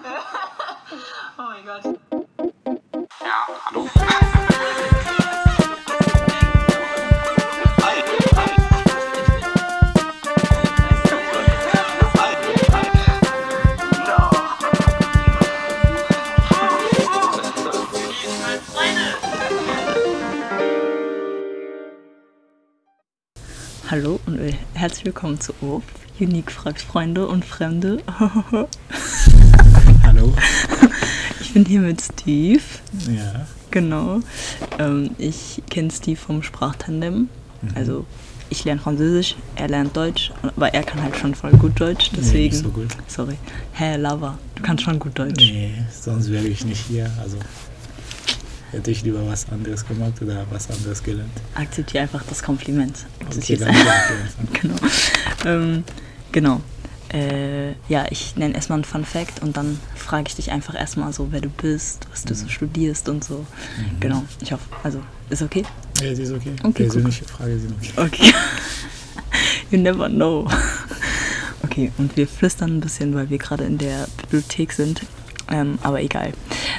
Oh mein Gott. Ja, hallo. Hallo und herzlich willkommen zu OP. Unique fragt Freunde und Fremde. Ich bin hier mit Steve. Ja. Genau. Ähm, ich kenne Steve vom Sprachtandem. Also ich lerne Französisch, er lernt Deutsch, aber er kann halt schon voll gut Deutsch. Deswegen. nicht so gut. Sorry. Hä, Lava, du kannst schon gut Deutsch. Nee, sonst wäre ich nicht hier. Also hätte ich lieber was anderes gemacht oder was anderes gelernt. Akzeptiere einfach das Kompliment. Das ist Okay, jetzt danke. Fall. genau. Ähm, genau. Äh, ja, ich nenne erstmal einen Fun Fact und dann frage ich dich einfach erstmal so, wer du bist, was du so studierst und so. Genau. Ich hoffe, also, ist okay? Ja, sie ist okay. Okay, Persönliche Frage sind okay. Okay. you never know. Okay, und wir flüstern ein bisschen, weil wir gerade in der Bibliothek sind. Ähm, aber egal.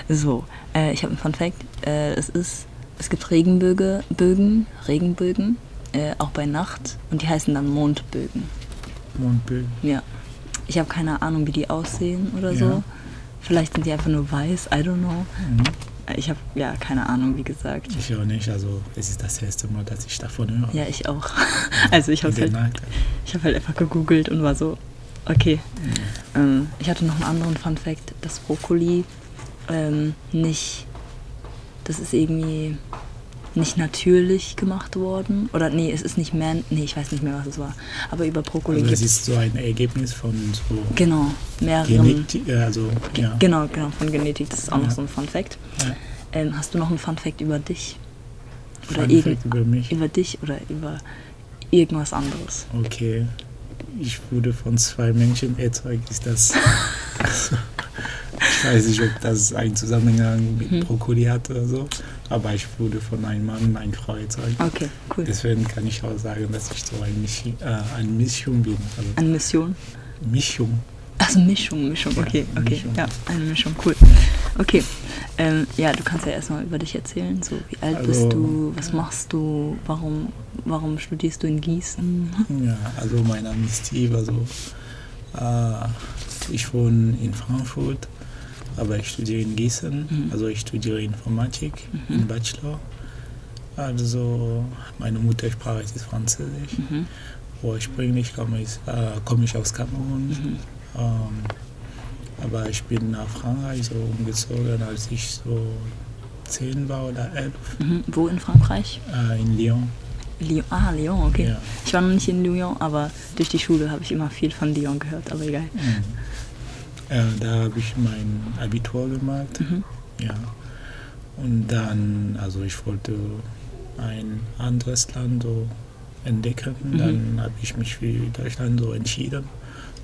So, äh, ich habe einen Fun Fact. Äh, es ist, es gibt Regenbögen, Bögen, Regenbögen, äh, auch bei Nacht. Und die heißen dann Mondbögen. Mondbögen. Ja. Ich habe keine Ahnung, wie die aussehen oder so. Ja. Vielleicht sind die einfach nur weiß, I don't know. Mhm. Ich habe ja keine Ahnung, wie gesagt. Ich auch nicht. Also es ist das erste Mal, dass ich davon höre. Ja, ich auch. Also ich habe halt, ich hab halt einfach gegoogelt und war so, okay. Ähm, ich hatte noch einen anderen Fun Fact, dass Brokkoli ähm, nicht, das ist irgendwie nicht natürlich gemacht worden. Oder nee, es ist nicht man, nee, ich weiß nicht mehr, was es war. Aber über Brokkoli Also es ist so ein Ergebnis von so genau mehreren. Genetik, äh, also ja. Genau, genau, von Genetik. Das ist auch noch Ja. so ein Fun Fact. Ja. Ähm, hast du noch einen Fun Fact über dich? Oder Fun irgend- Fact über mich. Über dich oder über irgendwas anderes? Okay. Ich wurde von zwei Menschen erzeugt. Ist das. ich weiß nicht, ob das einen Zusammenhang mit Mhm. Brokkoli hat oder so. Aber ich wurde von einem Mann und einer Frau erzeugt. Okay, cool. Deswegen kann ich auch sagen, dass ich so ein Misch, äh, ein Mischung bin. Also Eine Mission? Mischung. Also Mischung, Mischung, okay, okay. Ja, eine Mischung, cool. Okay. Ähm, ja, du kannst ja erstmal über dich erzählen. So, wie alt bist Also- du? Was machst du? Warum, warum studierst du in Gießen? Ja, also mein Name ist Steve. Also, äh, ich wohne in Frankfurt, aber ich studiere in Gießen. Mhm. Also ich studiere Informatik Mhm. im Bachelor. Also meine Muttersprache ist Französisch. Mhm. Ursprünglich komme ich, äh, komme ich aus Kamerun. Mhm. Ähm, aber ich bin nach Frankreich so umgezogen, als ich so zehn war oder elf, Mhm. Wo in Frankreich? äh, in Lyon. Lyon. Ah, Lyon, okay. Ja. Ich war noch nicht in Lyon, aber durch die Schule habe ich immer viel von Lyon gehört, aber egal. Mhm. Äh, da habe ich mein Abitur gemacht. Mhm. Ja. Und dann, also ich wollte ein anderes Land so entdecken. Mhm. Dann habe ich mich für Deutschland so entschieden,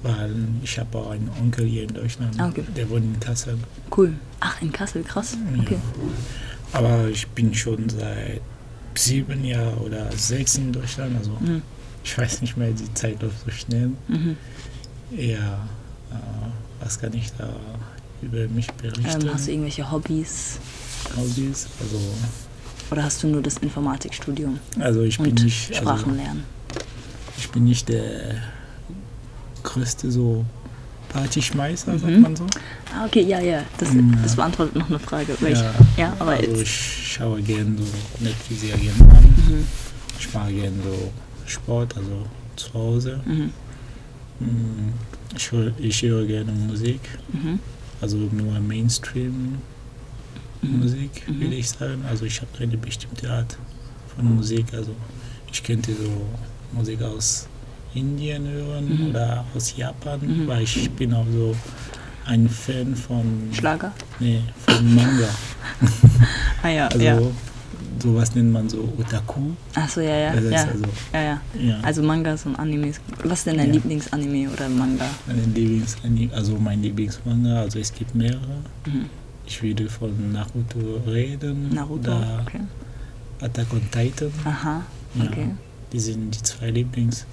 weil ich habe auch einen Onkel hier in Deutschland, Ah, okay. der wohnt in Kassel. Cool. Ach, in Kassel, krass. Okay. Ja. Aber ich bin schon seit sieben Jahren oder sechs in Deutschland. Also Mhm. ich weiß nicht mehr, die Zeit läuft so schnell. Mhm. Ja, äh, was kann ich da über mich berichten? Ähm, hast du irgendwelche Hobbys? Hobbys? Also, Oder hast du nur das Informatikstudium also ich bin nicht, Sprachen also, lernen? ich bin nicht der größte so Partyschmeißer, sagt Mhm. man so. Ah, okay, ja, ja. Das, Ja. das beantwortet noch eine Frage. Ja. Ich, ja, aber Also ich schaue gerne so Netflix-Serien an. Mhm. Ich mache gerne so Sport, also zu Hause. Mhm. Mm, Ich höre, ich höre gerne Musik, Mhm. also nur Mainstream Mhm. Musik, Mhm. würde ich sagen. Also ich habe eine bestimmte Art von Musik. Also ich könnte so Musik aus Indien hören Mhm. oder aus Japan, Mhm. weil ich bin auch so ein Fan von, Schlager? nee, von Manga. Ah ja, Also ja. sowas nennt man so Otaku. Achso, ja, ja. Ist Ja, also, ja, ja. ja, Also Mangas und Animes. Was ist denn dein Ja. Lieblingsanime oder Manga? mein Lieblings, also mein Lieblingsmanga, also es gibt mehrere. Mhm. Ich würde von Naruto reden Naruto? oder Okay. Attack on Titan. Aha, okay. Die sind die zwei Lieblings.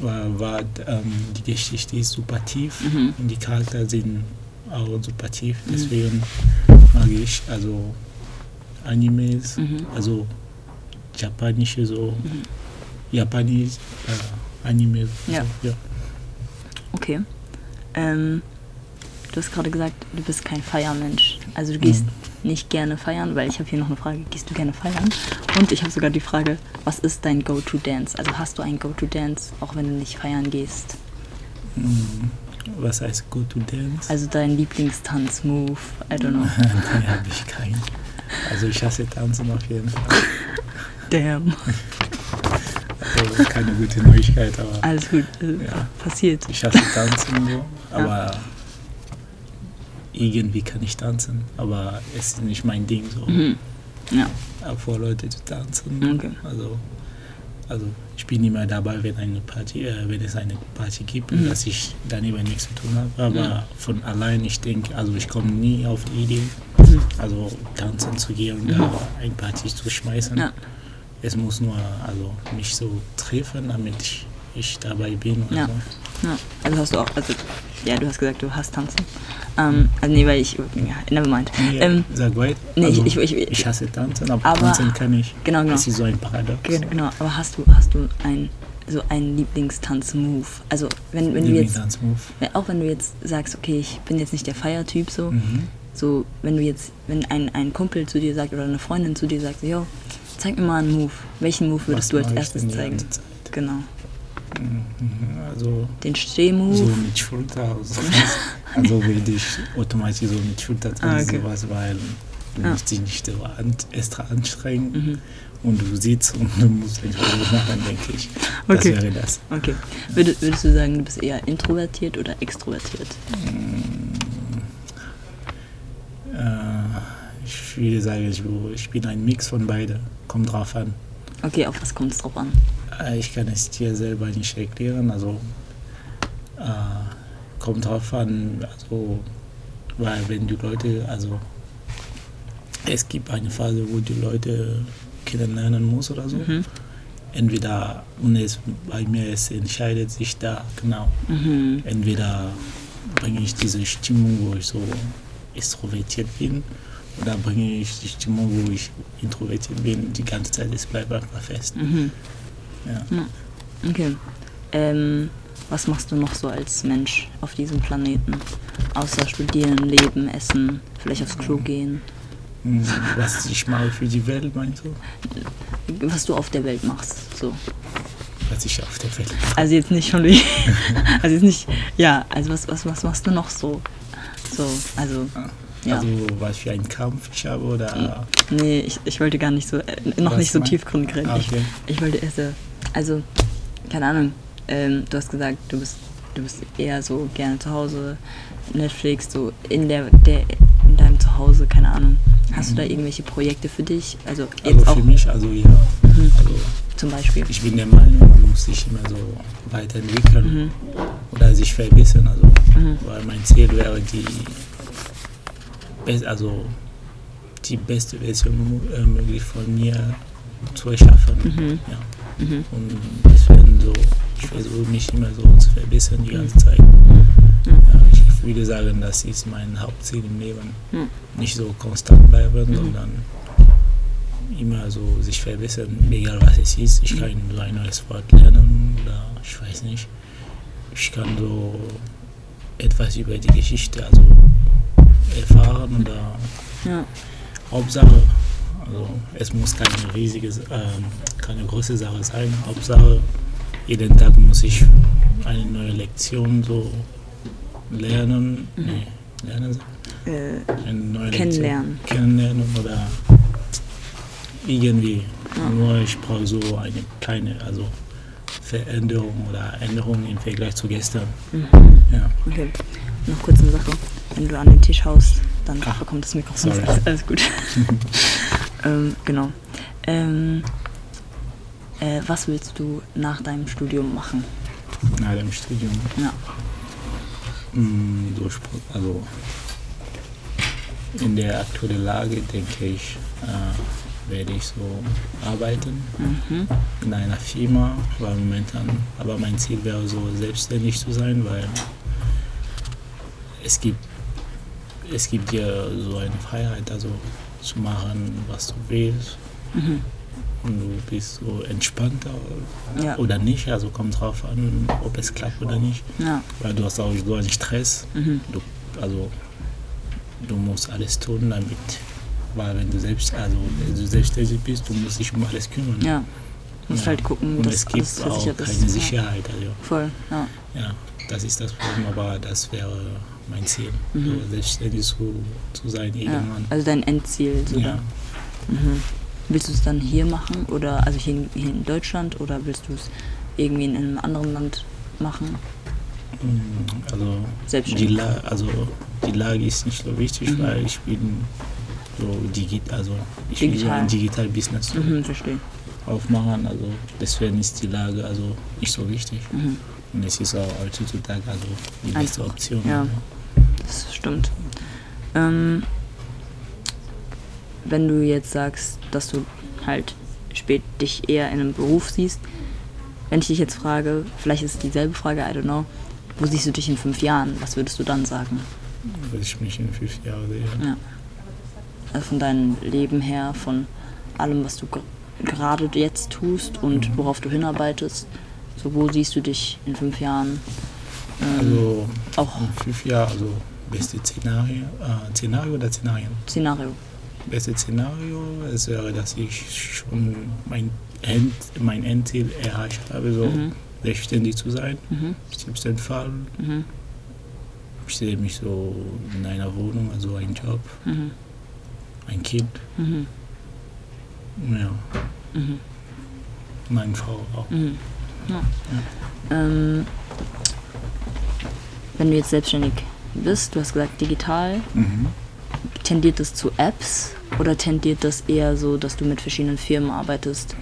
War, ähm, die Geschichte ist super tief Mhm. und die Charakter sind auch super tief. Deswegen mag ich also Animes, Mhm. also japanische so, japanisch äh, Anime. Ja. So, ja. Okay. Ähm, du hast gerade gesagt, du bist kein Feiermensch. Also du gehst nicht gerne feiern, weil ich habe hier noch eine Frage, gehst du gerne feiern? Und ich habe sogar die Frage, was ist dein Go-To-Dance? Also hast du ein Go-To-Dance, auch wenn du nicht feiern gehst? Mm, Was heißt Go to Dance? Also dein Lieblingstanz-Move? I don't know. Nein, habe ich keinen. Also ich hasse Tanzen auf jeden Fall. Damn. Also keine gute Neuigkeit, aber Alles gut, äh, Ja. passiert. ich hasse Tanzen so. Aber irgendwie kann ich tanzen, aber es ist nicht mein Ding so. Mhm. Ja, vor Leute zu tanzen. Okay. Also, also ich bin immer dabei, wenn eine Party, äh, wenn es eine Party gibt, Mhm. dass ich daneben nichts zu tun habe. Aber Ja. von allein, ich denke, also ich komme nie auf die Idee, Mhm. also tanzen zu gehen und Mhm. da ein Party zu schmeißen. ja. Es muss nur also mich so treffen, damit ich, ich dabei bin. Oder Ja. so. Ja, also hast du auch, also ja, du hast gesagt, du hast tanzen. Ähm, also nee, weil ich, ja, never mind. Nee, Ähm, sag weit. nee, also, ich- ich- ich- ich hasse tanzen, aber, Aber- tanzen kann ich. Genau, genau. Das ist so ein Paradox. Ge- Genau, aber hast du, hast du ein, so einen Lieblingstanz-Move? Also wenn, wenn du jetzt, auch wenn du jetzt sagst, okay, ich bin jetzt nicht der Feiertyp so, Mhm. so wenn du jetzt, wenn ein, ein Kumpel zu dir sagt oder eine Freundin zu dir sagt, yo, zeig mir mal einen Move. Welchen Move würdest Was du als erstes zeigen? Genau. Also Den Stehmove. so mit Schulter, also, also würde ich automatisch so mit Schulter Ah, okay. sowas, weil du Ja. musst dich nicht so extra anstrengen Mhm. und du sitzt und du musst nicht machen, denke ich. Das Okay. wäre das. Okay. Würdest, würdest du sagen, du bist eher introvertiert oder extrovertiert? Äh, ich würde sagen, ich, ich bin ein Mix von beiden. Kommt drauf an. Okay, auf was kommt es drauf an? Ich kann es dir selber nicht erklären. Also äh, kommt drauf an, also weil wenn die Leute, also es gibt eine Phase, wo die Leute kennenlernen muss oder so. Mhm. Entweder und es bei mir es entscheidet sich da genau. Mhm. Entweder bringe ich diese Stimmung, wo ich so extrovertiert bin, oder bringe ich die Stimmung, wo ich introvertiert bin, die ganze Zeit. Es bleibt einfach fest. Mhm. Ja. Okay. Ähm, was machst du noch so als Mensch auf diesem Planeten? Außer studieren, leben, essen, vielleicht aufs Klo gehen. Hm, Was ich mache für die Welt, meinst du? Was du auf der Welt machst. So. Was ich auf der Welt mache. Also jetzt nicht schon wie. Also jetzt nicht. Ja, also was, was, was machst du noch so? So, also. Ja. Also was für einen Kampf ich habe oder. Nee, ich, ich wollte gar nicht so. Äh, noch Was nicht so tiefgründig reden. Ah, Ich, okay. ich wollte erst. Also, keine Ahnung. Ähm, du hast gesagt, du bist, du bist eher so gerne zu Hause, Netflix, so in der, der in deinem Zuhause, keine Ahnung. Hast du da irgendwelche Projekte für dich? Also jetzt Mhm. Also auch für mich, also ja. Mhm. Also zum Beispiel. ich bin der Meinung, man muss sich immer so weiterentwickeln Mhm. oder sich verbessern. Also, Mhm. weil mein Ziel wäre die, best, also die beste Version äh, möglich von mir zu erschaffen. Mhm. Ja. Mhm. Und deswegen so, ich versuche mich immer so zu verbessern die ganze Zeit. Mhm. Ja, ich würde sagen, das ist mein Hauptziel im Leben. Mhm. Nicht so konstant bleiben, Mhm. sondern immer so sich verbessern, egal was es ist. Ich kann so ein neues Wort lernen oder ich weiß nicht. Ich kann so etwas über die Geschichte also erfahren oder Ja. Hauptsache, also es muss keine riesige, ähm, keine große Sache sein. Hauptsache, jeden Tag muss ich eine neue Lektion so lernen. Mhm. Nee, lernen, Äh, eine neue Kennenlernen. Lektion kennenlernen oder irgendwie. Ja. Nur ich brauche so eine kleine, also Veränderung oder Änderung im Vergleich zu gestern. mhm. Ja. Okay. Noch kurz eine Sache. Wenn du an den Tisch haust, dann Ach, bekommt das Mikrofon. sorry. Alles, alles gut. ähm, genau. Ähm, äh, was willst du nach deinem Studium machen? Nach dem Studium. Ja. Mm, durch, also in der aktuellen Lage denke ich, äh, werde ich so arbeiten Mhm. in einer Firma, weil momentan, aber mein Ziel wäre so selbstständig zu sein, weil es gibt es gibt dir so eine Freiheit, also zu machen, was du willst. Mhm. Und du bist so entspannter Ja. oder nicht. Also kommt drauf an, ob es klappt oder nicht. Ja. Weil du hast auch so einen Stress. Mhm. Du, also du musst alles tun damit. Weil wenn du selbst, also wenn du selbstständig bist, du musst dich um alles kümmern. Ja. Du musst Ja. halt gucken, Und dass es gibt alles auch versichert keine ist. Ja. Sicherheit. Also, Voll, ja. ja, das ist das Problem, aber das wäre mein Ziel. Mhm. So selbstständig zu, zu sein ja. irgendwann. Also dein Endziel. So Ja. Mhm. Willst du es dann hier machen oder also hier, in- hier in Deutschland oder willst du es irgendwie in einem anderen Land machen? Mm, Also die. La also die Lage ist nicht so wichtig, Mhm. weil ich bin so digital, also ich will so Digital. ein Digital-Business so Mhm, verstehe. aufmachen, also deswegen ist die Lage also nicht so wichtig. Mhm. Und es ist auch heutzutage also die beste Option. ja. Das stimmt. Ähm, wenn du jetzt sagst, dass du halt spät dich eher in einem Beruf siehst, wenn ich dich jetzt frage, vielleicht ist es dieselbe Frage, I don't know, wo siehst du dich in fünf Jahren? Was würdest du dann sagen? Würde ich mich in fünf Jahren sehen. Ja. Also von deinem Leben her, von allem, was du ge- gerade jetzt tust und worauf du hinarbeitest. So, wo siehst du dich in fünf Jahren? Ähm, Also auch fünf Jahren, also beste Szenario, äh, Szenario oder Szenarien? Szenario. Beste Szenario, es wäre, dass ich schon mein, End, mein Endziel erreicht habe, so Mhm. selbstständig zu sein. Mhm. Schlimmsten Fall. Mhm. Ich sehe mich so in einer Wohnung, also ein Job, Mhm. ein Kind, Mhm. ja, Mhm. meine Frau auch. Mhm. Ja. Ähm, wenn du jetzt selbstständig bist, du hast gesagt digital, Mhm. tendiert das zu Apps oder tendiert das eher so, dass du mit verschiedenen Firmen arbeitest,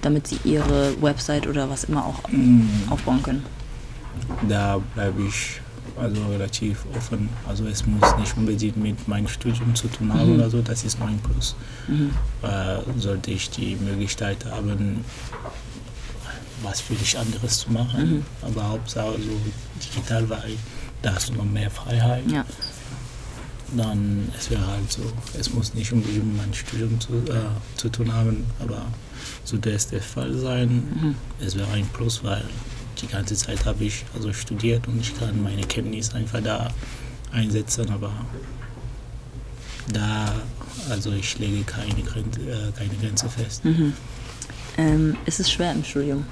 damit sie ihre Website oder was immer auch Mhm. aufbauen können? Da bleibe ich also relativ offen. Also es muss nicht unbedingt mit meinem Studium zu tun haben Mhm. oder so, das ist mein Plus. Mhm. Äh, sollte ich die Möglichkeit haben, was für dich anderes zu machen, Mhm. aber Hauptsache so digital, weil da hast du noch mehr Freiheit. Ja. dann es wäre halt so, es muss nicht unbedingt mit meinem Studium zu, äh, zu tun haben, aber sollte es der Fall sein, Mhm. es wäre ein Plus, weil die ganze Zeit habe ich also studiert und ich kann meine Kenntnisse einfach da einsetzen, aber da, also ich lege keine, Grenze, äh, keine Grenze fest. Mhm. Ähm, ist es schwer im Studium?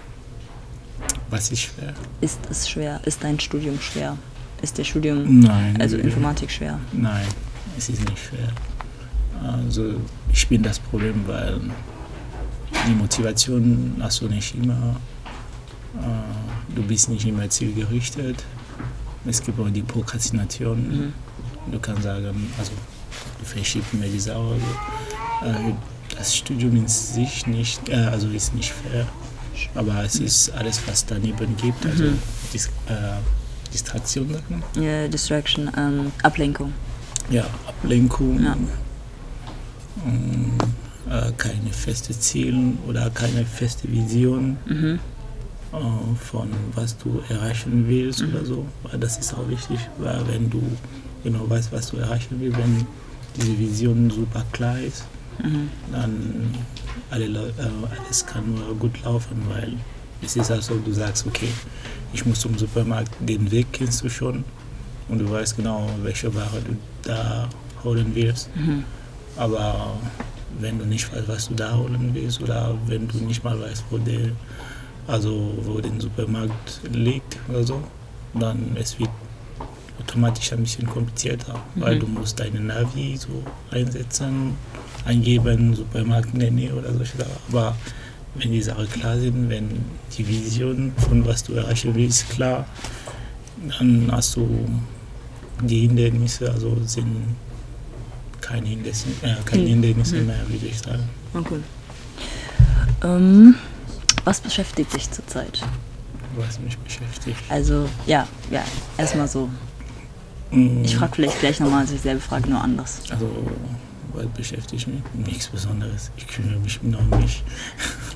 Was ist schwer? Ist es schwer? Ist dein Studium schwer? Ist der Studium, Nein. also Informatik schwer? Nein, es ist nicht schwer. Also ich bin das Problem, weil die Motivation hast du nicht immer. Äh, Du bist nicht immer zielgerichtet. Es gibt auch die Prokrastination. Mhm. Du kannst sagen, also du verschiebst mir die Sache. Also, äh, das Studium in sich nicht, äh, also ist nicht fair. Aber es ist alles, was daneben gibt. Also Mhm. Dis äh, Distraktion, sagt man. Ja, Distraction, ähm, Ablenkung. Ja, Ablenkung, Ja. ähm, äh, keine feste Ziele oder keine feste Vision Mhm. äh, von was du erreichen willst Mhm. oder so. Weil das ist auch wichtig, weil wenn du genau weißt, was du erreichen willst, wenn diese Vision super klar ist, Mhm. dann alle äh, alles kann nur gut laufen, weil es ist also, du sagst, okay, ich muss zum Supermarkt, den Weg kennst du schon und du weißt genau, welche Ware du da holen willst. Mhm. Aber wenn du nicht weißt, was du da holen willst oder wenn du nicht mal weißt, wo der, also wo der Supermarkt liegt oder so, dann es wird automatisch ein bisschen komplizierter, weil Mhm. du musst deine Navi so einsetzen, eingeben, Supermarkt in der Nähe oder solche Sachen. Aber wenn die Sachen klar sind, wenn die Vision von was du erreichen willst klar, dann hast du die Hindernisse, also sind keine Hindernisse, äh, keine Hm. Hindernisse Hm. mehr, würde ich sagen. Okay. Ähm, was beschäftigt dich zurzeit? Was mich beschäftigt. Also, ja, ja, erstmal so. Mm, Ich frage vielleicht gleich nochmal dieselbe Frage, nur anders. Also, was beschäftigt mich? Nichts Besonderes. Ich kümmere mich nur um mich.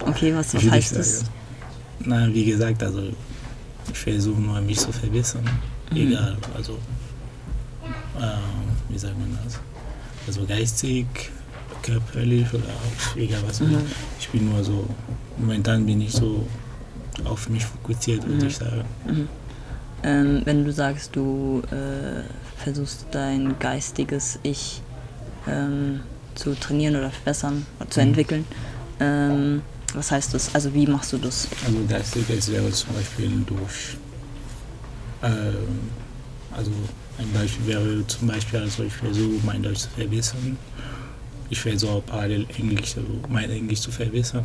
Okay, was, was ich heißt das? Na, wie gesagt, also ich versuche nur mich zu verbessern. Mhm. Egal, also äh, wie sagt man das? Also geistig, körperlich oder egal was. Mhm. Ich bin nur so, momentan bin ich so auf mich fokussiert, würde Mhm. ich sagen. Ähm, wenn du sagst, du äh, versuchst dein geistiges Ich ähm, zu trainieren oder verbessern oder zu Mhm. entwickeln, ähm, was heißt das? Also wie machst du das? Also geistig, es wäre zum Beispiel durch, ähm, also ein Beispiel wäre zum Beispiel, also ich versuche mein Deutsch zu verbessern. Ich versuche auch parallel Englisch, also mein Englisch zu verbessern.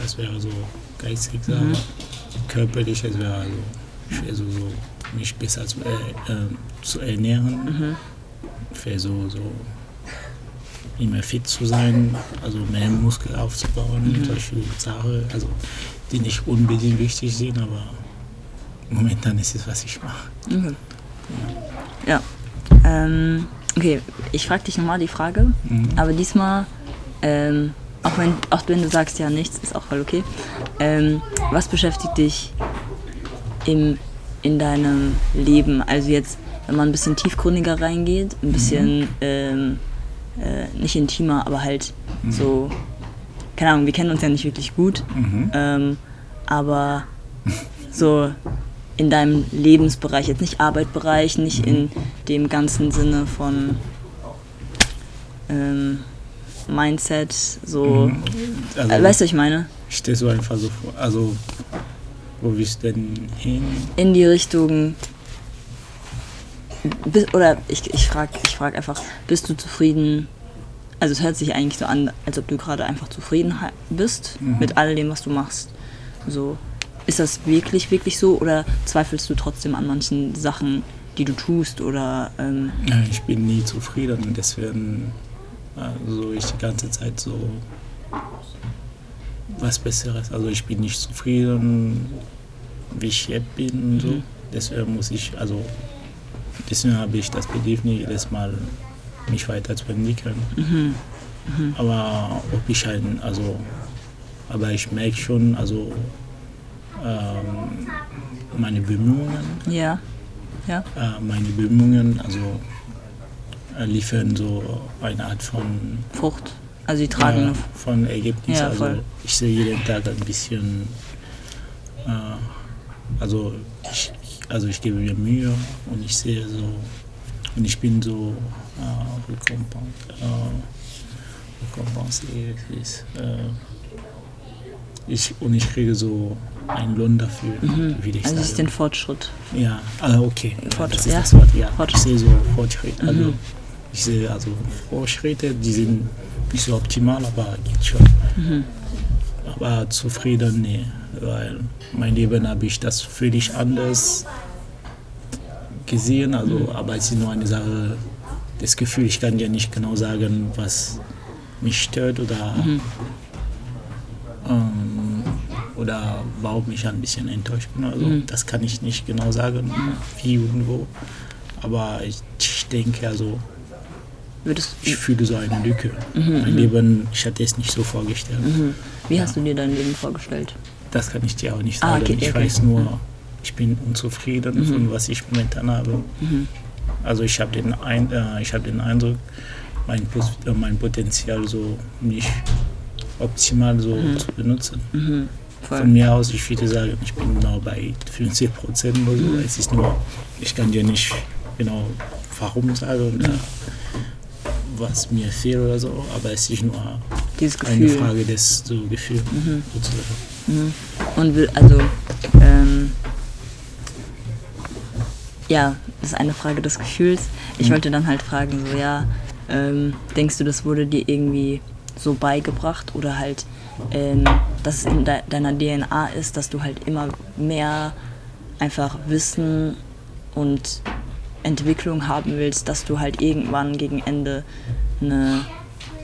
Das wäre so geistig. Mhm. körperlich, es wäre also, ich versuche so, mich besser zu, äh, ähm, zu ernähren. Mhm. Ich versuche so immer fit zu sein, also mehr Muskel aufzubauen, Mhm. solche Sachen, also die nicht unbedingt wichtig sind, aber momentan ist es, was ich mache. Okay. Ja. Ähm, okay, ich frage dich nochmal die Frage, Mhm. aber diesmal, ähm, auch, wenn, auch wenn du sagst ja nichts, ist auch voll okay. Ähm, was beschäftigt dich im, in deinem Leben? Also jetzt, wenn man ein bisschen tiefgründiger reingeht, ein bisschen ähm, äh, nicht intimer, aber halt so, keine Ahnung, wir kennen uns ja nicht wirklich gut, Mhm. ähm, aber so in deinem Lebensbereich, jetzt nicht Arbeitsbereich, nicht in dem ganzen Sinne von ähm, Mindset, so, Mhm. Also, äh, weißt du, was ich meine? ich stelle so einfach so vor, also wo willst du denn hin? In die Richtung, oder ich, ich frage ich frag einfach, bist du zufrieden? Also es hört sich eigentlich so an, als ob du gerade einfach zufrieden bist Mhm. mit all dem, was du machst. So, ist das wirklich, wirklich so oder zweifelst du trotzdem an manchen Sachen, die du tust oder ähm, Ich bin nie zufrieden und deswegen also ich die ganze Zeit so was Besseres. Also ich bin nicht zufrieden, wie ich jetzt bin und so. Mhm. Deswegen muss ich, also deswegen habe ich das Bedürfnis, jedes Mal mich weiterzuentwickeln. mhm, Aber ob ich ein, also, aber ich merke schon, also ähm, meine Bemühungen, ja, ja, äh, meine Bemühungen, also äh, liefern so eine Art von, Frucht. Also die tragen äh, von Ergebnis. Ja, also ich sehe jeden Tag ein bisschen, äh, also ich, also ich gebe mir Mühe und ich sehe so und ich bin so äh, rekompen- äh, rekompensiert. ist, Äh, ich, und ich kriege so einen Lohn dafür, wie ich Also ist den Fortschritt. Ja, ah, okay. Fort- das ist ja. das Wort, ja. Fortschritt. Ich sehe so Fortschritt. Also, Mhm. ich sehe also Fortschritte, die sind nicht so optimal, aber geht schon. Mhm. Aber zufrieden, nee. Weil mein Leben habe ich das völlig anders gesehen. Also, Mhm. aber es ist nur eine Sache, das Gefühl, ich kann dir nicht genau sagen, was mich stört oder, Mhm. ähm, oder warum ich ein bisschen enttäuscht bin. Also, Mhm. Das kann ich nicht genau sagen, wie und wo. Aber ich, ich denke, also, ich fühle so eine Lücke. mein Leben, ich hatte es nicht so vorgestellt. mhm. Wie hast du dir dein Leben vorgestellt? Das kann ich dir auch nicht Ah, sagen. okay, ich okay. weiß nur, ich bin unzufrieden von was ich momentan habe. Mhm. Also ich habe den, ein, äh, ich hab den Eindruck, mein, Pos- äh, mein Potenzial so nicht optimal so zu benutzen. Mhm. Von mir aus, ich würde sagen, ich bin genau bei 50 Prozent oder so. Es ist nur, ich kann dir nicht genau warum sagen oder was mir fehlt oder so, aber es ist nur Dieses eine Gefühl. Frage des so Gefühls sozusagen. Mhm. Und will, also, ähm, ja, das ist eine Frage des Gefühls. Ich Mhm. wollte dann halt fragen, so, ja, ähm, denkst du, das wurde dir irgendwie so beigebracht oder halt, ähm, dass es in de deiner DNA ist, dass du halt immer mehr einfach Wissen und Entwicklung haben willst, dass du halt irgendwann gegen Ende eine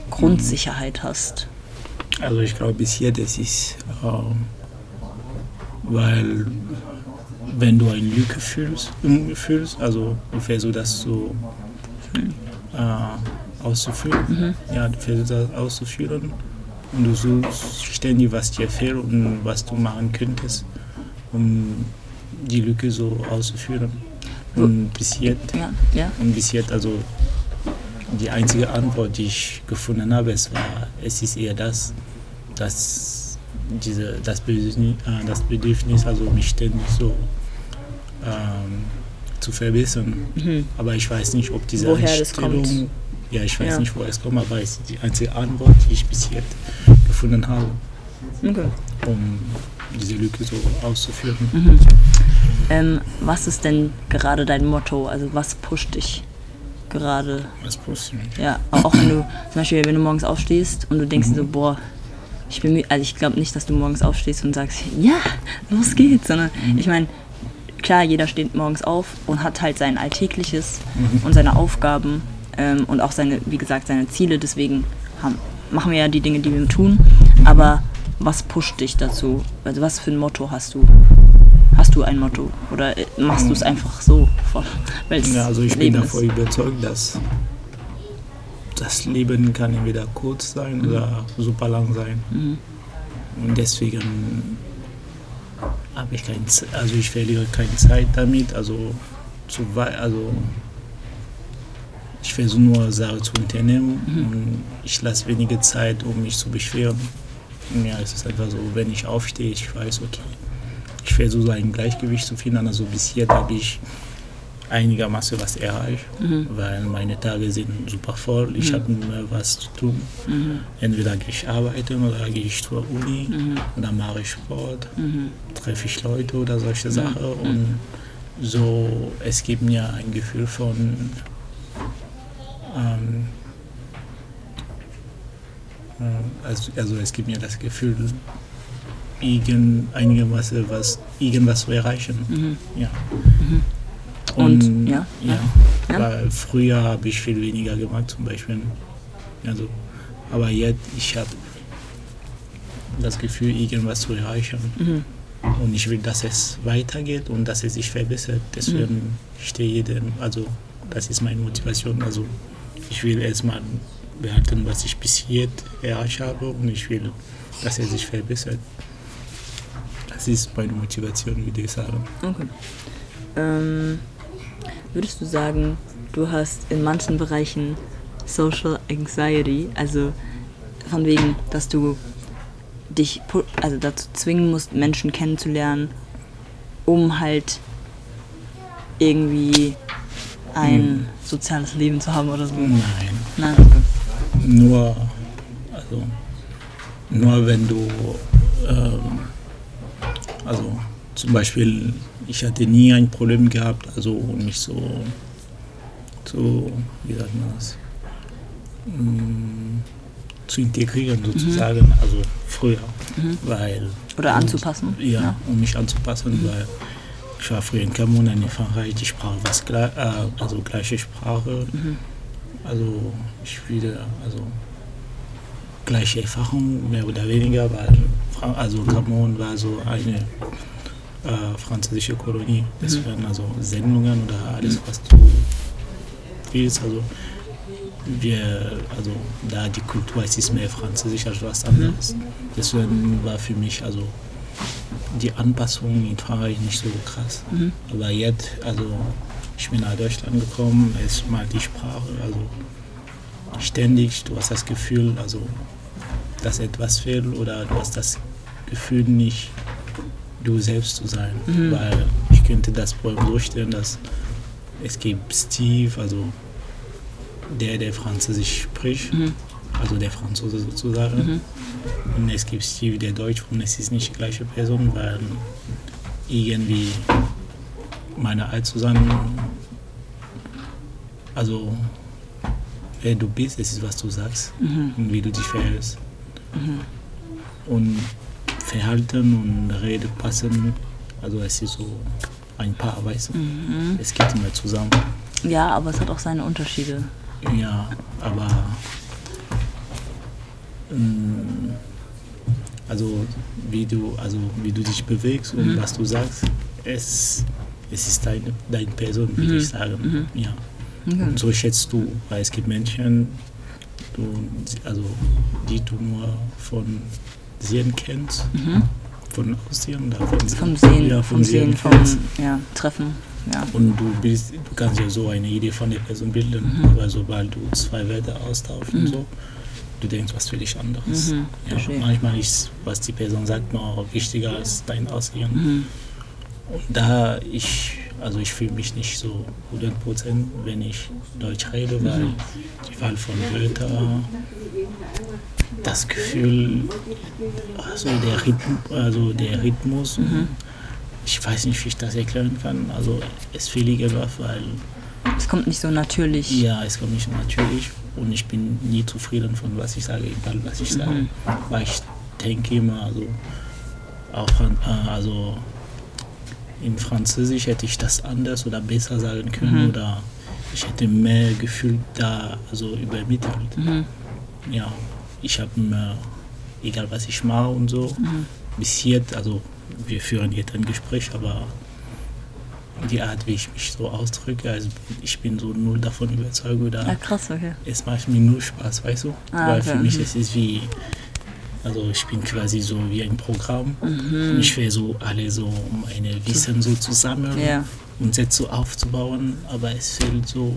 Grundsicherheit hast. Also ich glaube bis hier, das ist, ähm, weil wenn du eine Lücke fühlst, fühlst also du versuchst das so äh, auszuführen, ja, du versuchst das auszuführen und du suchst ständig, was dir fehlt und was du machen könntest, um die Lücke so auszuführen. Und bis jetzt, Ja, ja. und bis jetzt, also die einzige Antwort, die ich gefunden habe, es war, es ist eher das, dass diese, das, Bedürfnis, äh, das Bedürfnis, also mich ständig so ähm, zu verbessern. Mhm. Aber ich weiß nicht, ob diese Woher das. Einstellung, ja, ich weiß Ja. nicht, woher es kommt, aber es ist die einzige Antwort, die ich bis jetzt gefunden habe, Okay. um diese Lücke so auszuführen. Mhm. Ähm, was ist denn gerade dein Motto? Also was pusht dich gerade? Was positiv. Ja, auch wenn du zum Beispiel, wenn du morgens aufstehst und du denkst Mhm. so, boah, ich bin. Also ich glaube nicht, dass du morgens aufstehst und sagst, ja, los geht's, sondern Mhm. ich meine, klar, jeder steht morgens auf und hat halt sein Alltägliches Mhm. und seine Aufgaben ähm, und auch seine, wie gesagt, seine Ziele. Deswegen haben, machen wir ja die Dinge, die wir tun. Aber was pusht dich dazu? Also was für ein Motto hast du? Hast du ein Motto? Oder äh, machst du es einfach so? Es Ja, also ich bin Leben davon ist? überzeugt, dass das Leben kann entweder kurz sein oder super lang sein. Mhm. Und deswegen habe ich keine Ze- also ich verliere keine Zeit damit, also zu also ich versuche nur Sachen zu unternehmen und ich lasse wenige Zeit, um mich zu beschweren. Ja, es ist einfach so, wenn ich aufstehe, ich weiß, okay, ich versuche so ein Gleichgewicht zu finden. Also bis jetzt habe ich einigermaßen was erreicht, Mhm. weil meine Tage sind super voll. Ich habe immer was zu tun. Mhm. Entweder gehe ich arbeiten oder gehe ich zur Uni Mhm. oder mache ich Sport, Mhm. treffe ich Leute oder solche Sachen. Und so, es gibt mir ein Gefühl von ähm, äh, also, also es gibt mir das Gefühl, irgend, einigermaßen was, irgendwas zu erreichen. Mhm. Ja. Und- ja, ja, ja. weil früher habe ich viel weniger gemacht zum Beispiel. Also, aber jetzt, ich habe das Gefühl, irgendwas zu erreichen. Mhm. Und ich will, dass es weitergeht und dass es sich verbessert. Deswegen stehe jedem, also das ist meine Motivation. Also ich will erstmal behalten, was ich bis jetzt erreicht habe und ich will, dass es sich verbessert. Das ist meine Motivation, würde ich sagen. Okay. Ähm, würdest du sagen, du hast in manchen Bereichen Social Anxiety, also von wegen, dass du dich also dazu zwingen musst, Menschen kennenzulernen, um halt irgendwie ein soziales Leben zu haben oder so? Nein, Nein, okay. nur, also, nur wenn du, ähm, also zum Beispiel, ich hatte nie ein Problem gehabt, also mich so, so wie sagt man das, Mm, zu integrieren sozusagen, also früher, weil Oder anzupassen? ja, Ja. um mich anzupassen, weil ich war früher in Kamerun, in Frankreich, die Sprache war äh, also gleiche Sprache. Also ich würde, also gleiche Erfahrung, mehr oder weniger, weil also Kamerun war so eine äh, französische Kolonie. Deswegen also Sendungen oder alles, was du willst, also wir, also da die Kultur, es ist mehr französisch als was anderes. Deswegen war für mich also die Anpassung in Frankreich nicht so krass. Aber jetzt, also ich bin nach Deutschland gekommen, erstmal die Sprache, also ständig, du hast das Gefühl, also dass etwas fehlt oder du hast das Gefühl nicht du selbst zu sein. Weil ich könnte das Problem so stellen, dass es gibt Steve, also der, der Französisch spricht, also der Franzose sozusagen. Und es gibt Steve, der Deutsch und es ist nicht die gleiche Person, weil irgendwie meine Art zu sein, also wer du bist, es ist, was du sagst und wie du dich verhältst. Und Verhalten und Rede passen, also es ist so ein Paar, weißt du. Es geht immer zusammen. ja, aber es hat auch seine Unterschiede. Ja, aber ähm, also wie du also wie du dich bewegst und was du sagst, es, es ist deine, deine Person, würde ich sagen. Ja. Und so schätzt du, weil es gibt Menschen, du, also die du nur von Sehen kennst, von Aussehen oder von, Vom Sehen, ja, vom Sehen, vom ja, Treffen. ja. Und du bist, du kannst ja so eine Idee von der Person bilden, Mhm. aber sobald du zwei Wörter austauschst und so, du denkst was völlig anderes. Mhm, Ja, manchmal ist, was die Person sagt, noch wichtiger als dein Aussehen. Mhm. Und da ich, also ich fühle mich nicht so 100%, wenn ich Deutsch rede, weil die Wahl von Wörtern, das Gefühl, also der, Rhythm, also der Rhythmus, Mhm. ich weiß nicht, wie ich das erklären kann. Also es fehlt irgendwas, weil Es kommt nicht so natürlich. ja, es kommt nicht natürlich und ich bin nie zufrieden von was ich sage, egal was ich sage. Mhm. Weil ich denke immer, also, auch, äh, also in Französisch hätte ich das anders oder besser sagen können Mhm. oder ich hätte mehr Gefühl da also übermittelt. Mhm. Ja, ich habe immer, egal was ich mache und so, Mhm. bis jetzt, also wir führen jetzt ein Gespräch, aber die Art, wie ich mich so ausdrücke, also ich bin so null davon überzeugt oder Ah, krass, okay. es macht mir nur Spaß, weißt du? Ah, Weil okay, für mich mhm. es ist wie, also ich bin quasi so wie ein Programm Mhm. ich versuche alle so, um eine Wissen so zu sammeln Ja. und Sätze aufzubauen, aber es fehlt so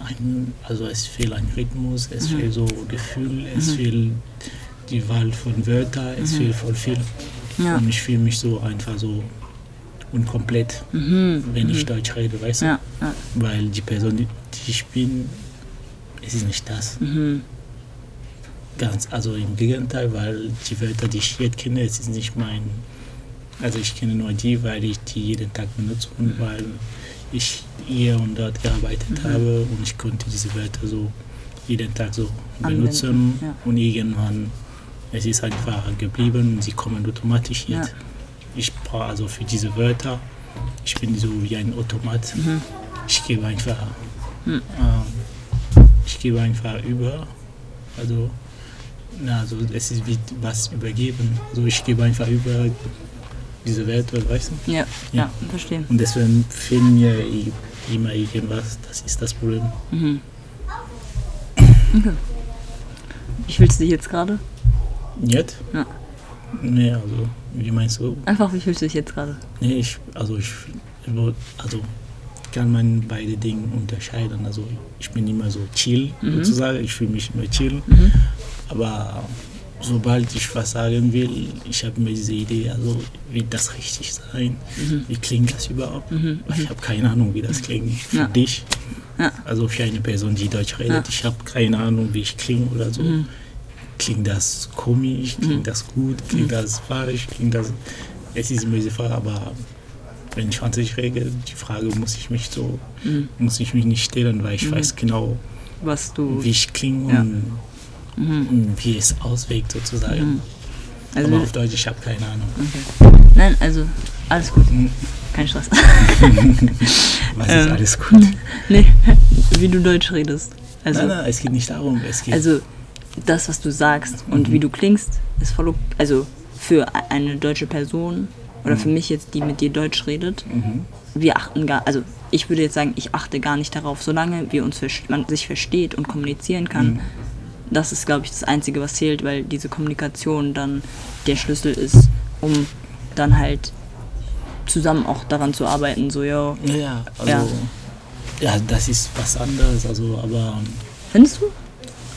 ein, also es fehlt ein Rhythmus, es Mhm. fehlt so Gefühl, es fehlt die Wahl von Wörtern, es fehlt voll viel. Mhm. Ja. Und ich fühle mich so einfach so unkomplett, Mhm. wenn ich Deutsch rede, weißt du? Ja. Weil die Person, die die ich bin, es ist nicht das. Mhm. Ganz, also im Gegenteil, weil die Wörter, die ich jetzt kenne, es ist nicht mein. Also ich kenne nur die, weil ich die jeden Tag benutze und weil ich hier und dort gearbeitet habe und ich konnte diese Wörter so jeden Tag so Anwenden, benutzen ja. und irgendwann es ist einfach geblieben und sie kommen automatisch Ja. jetzt. Ich brauche also für diese Wörter, ich bin so wie ein Automat. Mhm. Ich gebe einfach, Mhm. ähm, ich gebe einfach über, also na, also es ist wie was übergeben. Also ich gebe einfach über diese Werte, weißt du? Ja, Ja. ja, verstehe. Und deswegen fehlt mir immer irgendwas. Das ist das Problem. Mhm. Okay. Wie fühlst du dich jetzt gerade? Jetzt? Ja. Nee, also, wie meinst du? Einfach, wie fühlst du dich jetzt gerade? Nee, ich, also ich, also kann man beide Dinge unterscheiden. Also ich bin immer so chill, Mhm. sozusagen. Ich fühle mich immer chill. Mhm. Aber sobald ich was sagen will, ich habe mir diese Idee, also wird das richtig sein? Mhm. Wie klingt das überhaupt? Mhm. Ich habe keine Ahnung, wie das klingt für Ja. dich. Ja. Also für eine Person, die Deutsch redet, Ja. ich habe keine Ahnung, wie ich klinge oder so. Mhm. Klingt das komisch, klingt das gut, klingt das falsch, klingt das... Es ist diese Frage, aber wenn ich Französisch rede, die Frage muss ich mich so, Mhm. muss ich mich nicht stellen, weil ich weiß genau, Was du. wie ich klinge und, Mhm. wie es auswirkt sozusagen. Mhm. Also, aber auf Deutsch, ich habe keine Ahnung. okay. Nein, also, alles gut. Mhm. Kein Stress. Was Ähm. ist alles gut? nee, wie du Deutsch redest. Also, nein, nein, es geht nicht darum. Es geht, also das, was du sagst und Mhm. wie du klingst, ist voll Also für eine deutsche Person oder Mhm. für mich jetzt, die mit dir Deutsch redet, mhm. wir achten gar, also ich würde jetzt sagen, ich achte gar nicht darauf, solange wir uns man sich versteht und kommunizieren kann. Das ist, glaube ich, das Einzige, was zählt, weil diese Kommunikation dann der Schlüssel ist, um dann halt zusammen auch daran zu arbeiten. So, yo, Ja, ja, also, Ja. ja. das ist was anderes. Also, aber findest du?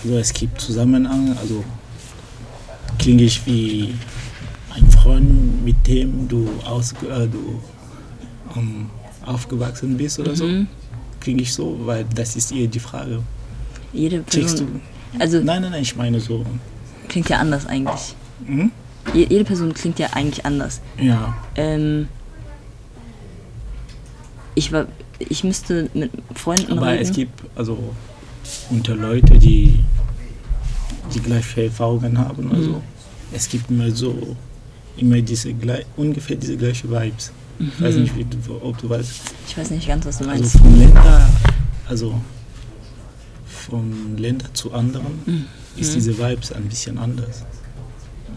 also es gibt Zusammenhang. Also klinge ich wie ein Freund, mit dem du, aus, äh, du ähm, aufgewachsen bist oder so. Mhm. Klinge ich so, weil das ist eher die Frage. Jede Checkst Person. Also Nein, nein, nein, ich meine so. klingt ja anders eigentlich. Hm? Je- Jede Person klingt ja eigentlich anders. Ja, Ähm, ich war, ich müsste mit Freunden aber reden. es gibt also unter Leute, die die gleiche Erfahrungen haben, also Mhm. es gibt immer so immer diese ungefähr diese gleiche Vibes. Ich weiß Mhm. nicht, wie du, ob du weißt. Ich weiß nicht ganz, was du Also meinst. von Länder, also von Länder zu anderen Mhm. ist diese Vibes ein bisschen anders.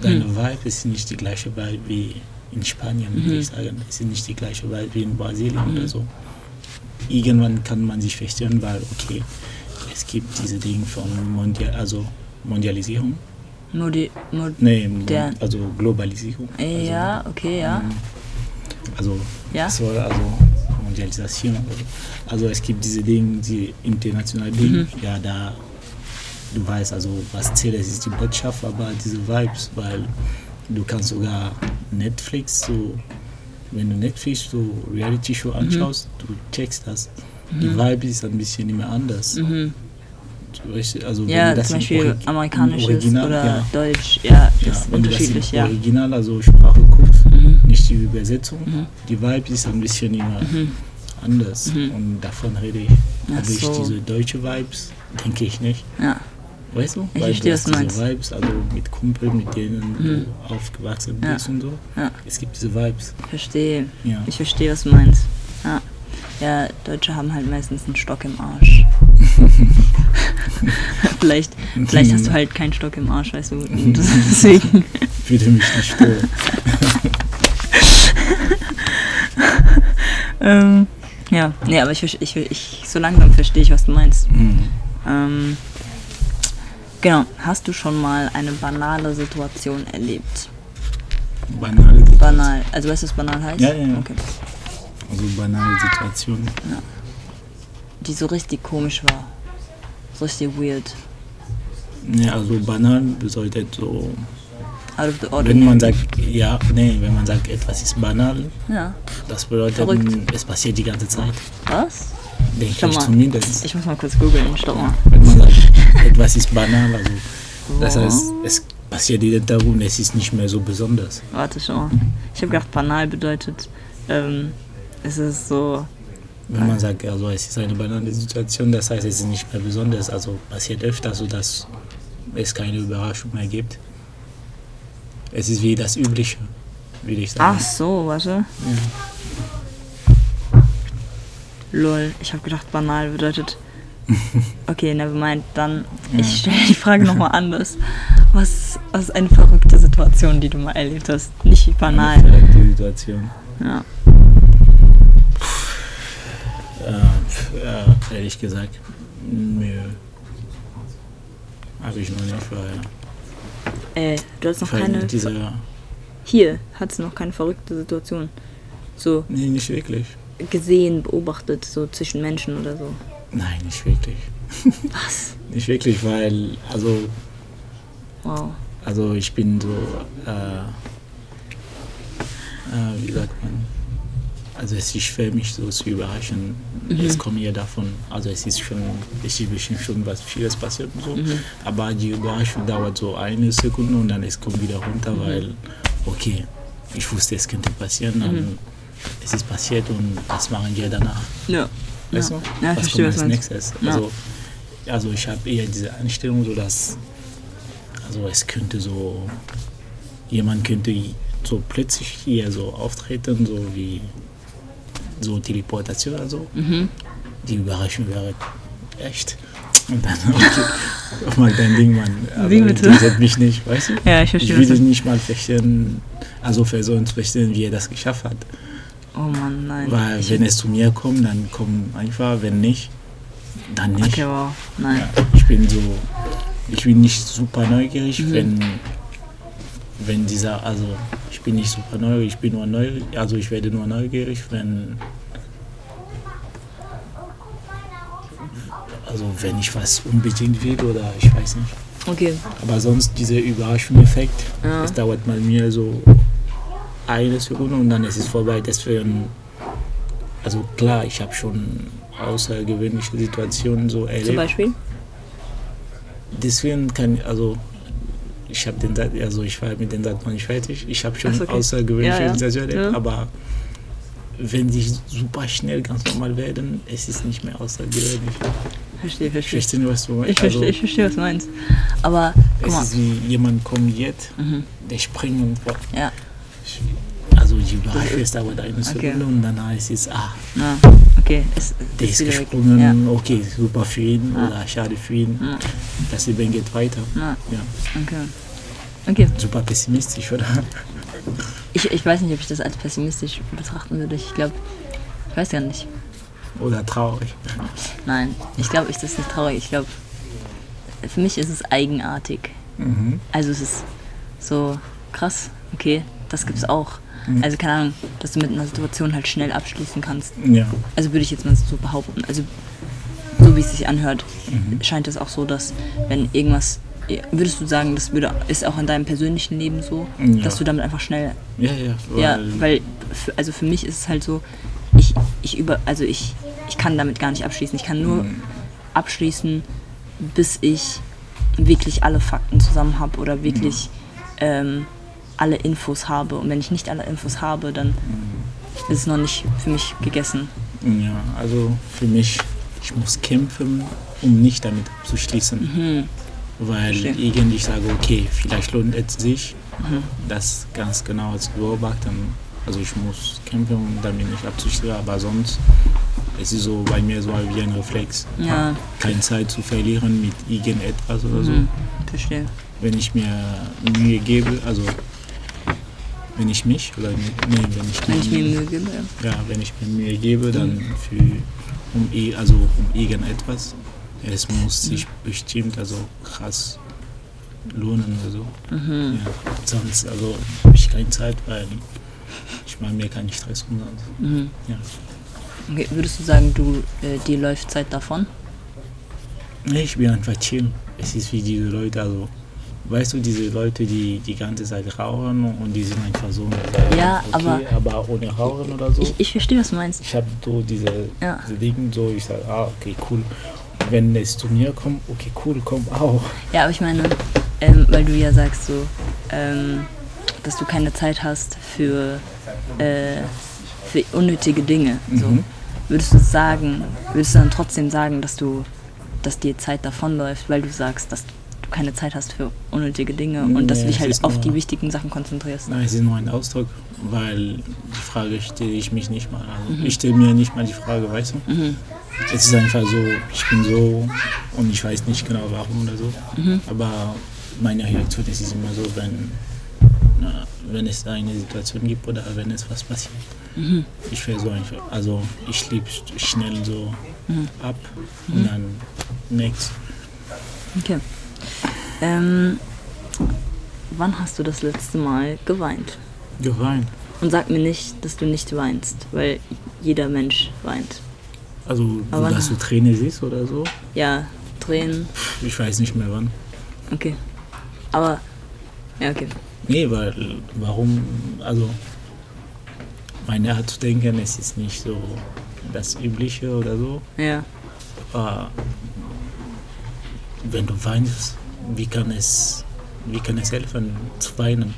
Deine Vibe ist nicht die gleiche Vibe wie in Spanien, würde Mhm. ich sagen. Es ist nicht die gleiche Vibe wie in Brasilien oder so. Irgendwann kann man sich verstehen, weil okay, es gibt diese Dinge von Mondial, also Mondialisierung, Modi, Mod, nee, Der- also Globalisierung. Also, ja, okay, ja. ähm, Also, Ja. soll also Mondialisation. Also es gibt diese Dinge, die internationalen Dinge, ja, da du weißt, also was zählt, ist die Botschaft, aber diese Vibes, weil du kannst sogar Netflix so, wenn du Netflix so Reality Show anschaust, du checkst das. Die Vibe ist ein bisschen immer anders. Mhm. Also Ja, das zum Beispiel amerikanisches Original, oder ja. Deutsch, ja, Ja, ist das unterschiedlich, ja. Original, also Sprache guckst, Mhm. Die Übersetzung, Mhm. die Vibe ist ein bisschen immer Mhm. anders. Mhm. Und davon rede ich. Ach Aber ich diese deutsche Vibes, denke ich nicht. Ja, Weißt du? Ich Weil verstehe, du was du meinst. diese Vibes, also mit Kumpeln, mit denen Mhm. du aufgewachsen Ja. bist und so. Ja. Es gibt diese Vibes. verstehe. Ja. Ich verstehe, was du meinst. Ja. ja, Deutsche haben halt meistens einen Stock im Arsch. vielleicht, vielleicht hast du halt keinen Stock im Arsch, weißt du. Deswegen. Würde mich nicht stören. ähm, ja, nee, aber ich, ich, ich, so langsam verstehe ich, was du meinst. Mhm. Ähm, genau, hast du schon mal eine banale Situation erlebt? Banale Banal, also weißt du, was banal heißt? Ja, ja, ja. Okay. Also banale Situationen. Die so richtig komisch war. So richtig weird. Ja, also banal bedeutet so, Out of the wenn ordinary. man sagt, ja, nee, wenn man sagt, etwas ist banal, Ja. das bedeutet, Verrückt. es passiert die ganze Zeit. Was? Denke ich zumindest. Ich muss mal kurz googeln, stopp mal. Wenn man sagt, etwas ist banal, also das heißt, es passiert jeden Tag und es ist nicht mehr so besonders. Warte, schau mal. Ich habe gedacht, banal bedeutet, ähm, es ist so. Wenn man sagt, also es ist eine banale Situation, das heißt, es ist nicht mehr besonders, also passiert öfter, sodass es keine Überraschung mehr gibt. Es ist wie das Übliche, würde ich sagen. Ach so, warte. Lol, ich habe gedacht, banal bedeutet. Okay, nevermind. Dann, ich stelle die Frage nochmal anders. Was, was ist eine verrückte Situation, die du mal erlebt hast? Nicht Eine banal. verrückte Situation. Ja. Äh, ehrlich gesagt, nö. Habe ich noch nicht, weil Äh, du hast noch keine. diese. Hier hat es noch keine verrückte Situation. So Nee, nicht wirklich. gesehen, beobachtet, so zwischen Menschen oder so. Nein, nicht wirklich. Was? Nicht wirklich, weil, also, Wow. also ich bin so, äh, äh, wie sagt man, also es ist schwer, mich so zu überraschen. Es kommt ja davon, also es ist schon, es ist bestimmt schon was vieles passiert und so, aber die Überraschung dauert so eine Sekunde und dann es kommt wieder runter, weil, okay, ich wusste, es könnte passieren, dann es ist passiert und was machen wir danach? Ja. Weißt ja. du? Ja, ich was verstehe, kommt als nächstes? Ja. Also, also ich habe eher diese Einstellung, so dass also es könnte so jemand könnte so plötzlich hier so auftreten, so wie so Teleportation oder so. Mhm. Die Überraschung wäre echt. Und dann okay, mach dein Ding, Mann. Also, Wie bitte? interessiert mich nicht, weißt du? Ja, ich verstehe, Ich würde nicht mal verstehen, also versuchen zu verstehen, wie er das geschafft hat. Oh Mann, nein. Weil ich, wenn es zu mir kommt, dann kommt einfach, wenn nicht, dann nicht. Okay, wow. Nein. Ja, ich bin so, ich bin nicht super neugierig, Mhm. wenn, wenn dieser, also ich bin nicht super neugierig, ich bin nur neugierig, also ich werde nur neugierig, wenn, also wenn ich was unbedingt will oder ich weiß nicht. Okay. Aber sonst dieser Überraschungseffekt, Ja. das dauert bei mir so eine Sekunde und dann ist es vorbei. Deswegen, also klar, ich habe schon außergewöhnliche Situationen so Zum erlebt. Beispiel? Deswegen kann also ich habe den Satz, also ich war mit dem Satz noch nicht fertig. Ich habe schon okay. außergewöhnliche Ja, ja. Erlebt, Ja. aber wenn die super schnell ganz normal werden, es ist nicht mehr außergewöhnlich. Verstehe, Ich verstehe. verstehe, was du meinst. Ich verstehe, also, ich verstehe, was du meinst. Aber, guck es mal. ist wie jemand kommt jetzt, Mhm. der springt und Ja, Also die Überraschung ist dauert eine Sekunde Okay. und danach ist es, ah, na, okay. Es, der es ist gesprungen, okay, super für ihn Ja. oder schade für ihn. Ja. Das Leben geht weiter. Ja, Ja. ja, okay. Okay, Super pessimistisch, oder? ich, ich weiß nicht, ob ich das als pessimistisch betrachten würde. Ich glaube, ich weiß ja nicht. Oder traurig. Nein, ich glaube, ich das ist nicht traurig. Ich glaube, für mich ist es eigenartig. Mhm. Also es ist so krass, okay, das gibt's auch. Mhm. Also keine Ahnung, dass du mit einer Situation halt schnell abschließen kannst. Ja. Also würde ich jetzt mal so behaupten. Also so wie es sich anhört, Mhm. scheint es auch so, dass wenn irgendwas, würdest du sagen, das würde, ist auch in deinem persönlichen Leben so, Ja. dass du damit einfach schnell, Ja, ja. ja, weil, für, also für mich ist es halt so, ich, ich über, also ich, ich kann damit gar nicht abschließen. Ich kann nur Mhm. abschließen, bis ich wirklich alle Fakten zusammen habe oder wirklich ähm, alle Infos habe. Und wenn ich nicht alle Infos habe, dann ist es noch nicht für mich gegessen. Ja, also für mich, ich muss kämpfen, um nicht damit abzuschließen. Mhm. Weil Verstehe. irgendwie ich sage, okay, vielleicht lohnt es sich, Mhm. das ganz genau zu beobachten. Also ich muss kämpfen, um damit nicht abzuschließen, aber sonst, es ist so bei mir so wie ein Reflex. Ja. Keine Zeit zu verlieren mit irgendetwas oder so. Mhm. Verstehe. Wenn ich mir Mühe gebe, also wenn ich mich oder nee, wenn ich, Wenn ich mir Mühe gebe. Ja. wenn ich mir Mühe gebe, dann für um eh- also um irgendetwas. Es muss sich bestimmt also krass lohnen oder so. Mhm. Ja. Sonst also habe ich keine Zeit, weil ich mache mir keinen Stress um. Mhm. Ja. Okay, würdest du sagen, du, äh, dir läuft Zeit davon? Ich bin einfach chill. Es ist wie diese Leute, also weißt du, diese Leute, die die ganze Zeit rauchen und die sind einfach so. Ja, aber- aber ohne Rauchen oder so. Ich, ich verstehe, was du meinst. ich habe so diese, Ja. diese Dinge so, ich sage, ah, okay, cool. Wenn es zu mir kommt, okay, cool, komm auch. Ja, aber ich meine, ähm, weil du ja sagst so, ähm, dass du keine Zeit hast für, äh, für unnötige Dinge. So. Mhm. Würdest du sagen, würdest du dann trotzdem sagen, dass du, dass dir Zeit davonläuft, weil du sagst, dass keine Zeit hast für unnötige Dinge und dass du dich halt auf nur- die wichtigen Sachen konzentrierst? Nein, es ist nur ein Ausdruck, weil die Frage stelle ich mich nicht mal. Also Mhm. Ich stelle mir nicht mal die Frage, weißt du? Es ist einfach so, ich bin so und ich weiß nicht genau warum oder so. Mhm. Aber meine Reaktion ist immer so, wenn, na, wenn es eine Situation gibt oder wenn es was passiert. Mhm. Ich wäre so einfach, also ich liebe schnell so Mhm. ab und dann next. Okay. Ähm, wann hast du das letzte Mal geweint? Geweint. Und sag mir nicht, dass du nicht weinst, weil jeder Mensch weint. Also, Aber dass du Tränen siehst oder so. Ja, Tränen, Ich weiß nicht mehr wann. okay. Aber, ja, okay. Nee, weil warum, also meine Art zu denken, es ist nicht so das Übliche oder so. Ja, Aber wenn du weinst, wie kann es, wie kann es helfen zu weinen?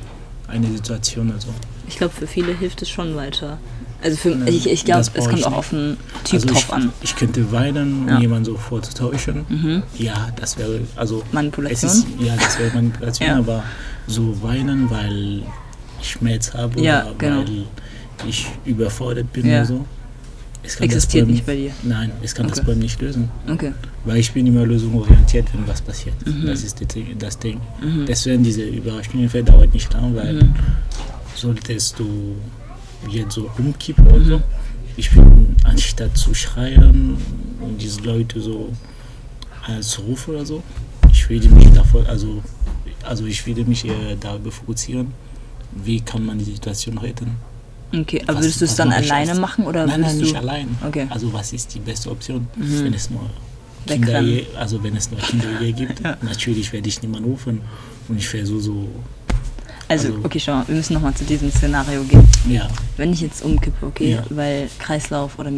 Eine Situation also. ich glaube, für viele hilft es schon weiter. Also für, Ja, ich, ich glaube, es kommt auch auf den Typ also drauf ich, an. Ich könnte weinen, um Ja. jemanden so vorzutäuschen. Mhm. Ja, das wäre, also Manipulation? Ist, ja, das wäre Manipulation, Ja. aber so weinen, weil ich Schmerz habe oder genau. weil ich überfordert bin oder so. Es Existiert das nicht bei dir. Nein, es kann das Okay. Problem nicht lösen. Okay. Weil ich bin immer lösungsorientiert, wenn was passiert. Mhm. Das ist Ding- das Ding. Deswegen diese Überraschung dauert nicht lang, weil Mhm. solltest du jetzt so umkippen oder so. Ich bin, anstatt zu schreien und diese Leute so als Ruf oder so, ich würde mich davor, also, also ich würde mich eher darauf fokussieren, wie kann man die Situation retten. Okay, aber Was- würdest du es dann alleine erst? machen oder nein, nein, nicht allein. Okay. Also was ist die beste Option, Mhm. wenn es nur. Kinderehe, also wenn es nur Kinderehe gibt, natürlich werde ich niemanden rufen und ich versuche so, Also, Also- okay, schau mal, wir müssen nochmal zu diesem Szenario gehen. ja, Wenn ich jetzt umkippe, okay, Ja. weil Kreislauf oder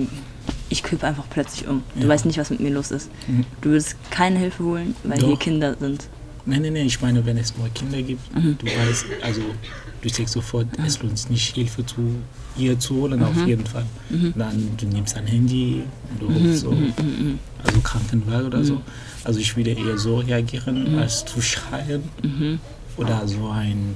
ich kippe einfach plötzlich um. Du Ja. weißt nicht, was mit mir los ist. Mhm. Du würdest keine Hilfe holen, weil Doch. hier Kinder sind. Nein, nein, nein, ich meine, wenn es nur Kinder gibt, Mhm. du weißt, also denkst sofort, es lohnt sich nicht, Hilfe zu ihr zu holen, Mhm. auf jeden Fall. Dann du nimmst ein Handy, du rufst so, Mhm, also Krankenwagen oder so. Also ich würde eher so reagieren, Mhm. als zu schreien oder so ein,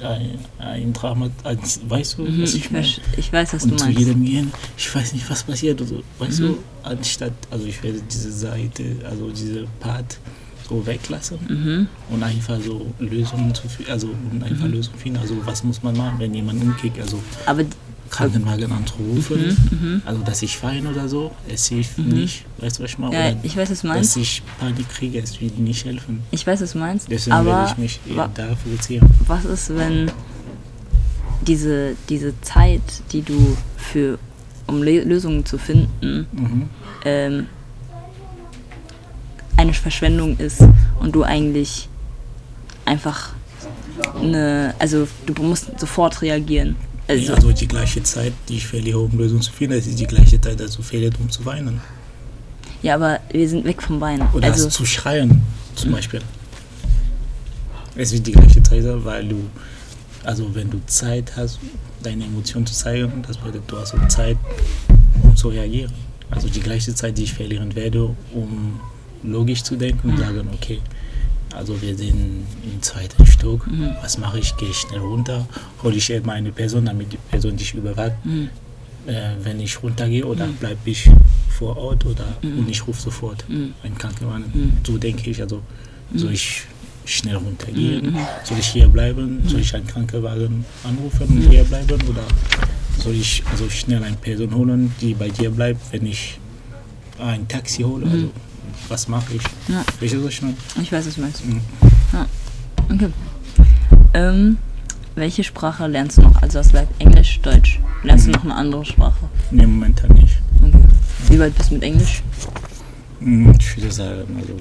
ein, ein Drama, als, weißt du, was Mhm, ich ich, meine? ich weiß, was Und du zu meinst. jedem gehen, ich weiß nicht, was passiert oder so, weißt Mhm. du, anstatt, also ich werde diese Seite, also diese Part so weglassen Mhm. und einfach so Lösungen zu finden, also und einfach Lösungen finden, also was muss man machen, wenn jemand umkickt, also Aber Krankenwagen anzurufen, Mhm, also dass ich weine oder so, es hilft nicht, weißt du, was ich meine? ja, ich weiß, was du dass meinst. ich Panik kriege, es wird nicht helfen. Ich weiß, was du meinst. Deswegen werde aber ich mich da fokussieren. was ist, wenn diese, diese Zeit, die du für, um Lösungen zu finden, Mhm. ähm, eine Verschwendung ist und du eigentlich einfach eine, also du musst sofort reagieren. Also, Also die gleiche Zeit, die ich verliere, um Lösungen zu finden, das ist die gleiche Zeit, dass du verlierst, um zu weinen. ja, aber wir sind weg vom Weinen. Oder also, zu schreien, zum Beispiel. Es wird die gleiche Zeit weil du, also wenn du Zeit hast, deine Emotionen zu zeigen, das bedeutet, du hast Zeit, um zu reagieren. Also die gleiche Zeit, die ich verlieren werde, um logisch zu denken und sagen, okay, also wir sind im zweiten Stock, was mache ich? Gehe ich schnell runter, hole ich eben eine Person, damit die Person dich überwacht, Mhm. äh, wenn ich runtergehe oder bleibe ich vor Ort oder und ich rufe sofort einen Krankenwagen. So denke ich, also soll ich schnell runtergehen, soll ich hier bleiben, soll ich einen Krankenwagen anrufen und hier bleiben? Oder soll ich also schnell eine Person holen, die bei dir bleibt, wenn ich ein Taxi hole, also was mache ich? Ja. Welches soll ich machen? ich weiß, was du meinst. Mhm. Ja. Okay. Ähm, welche Sprache lernst du noch? Also hast du gesagt Englisch, Deutsch. Lernst Mhm. du noch eine andere Sprache? Nee, momentan nicht. Okay. Wie weit bist du mit Englisch? Mm, Ich würde sagen, also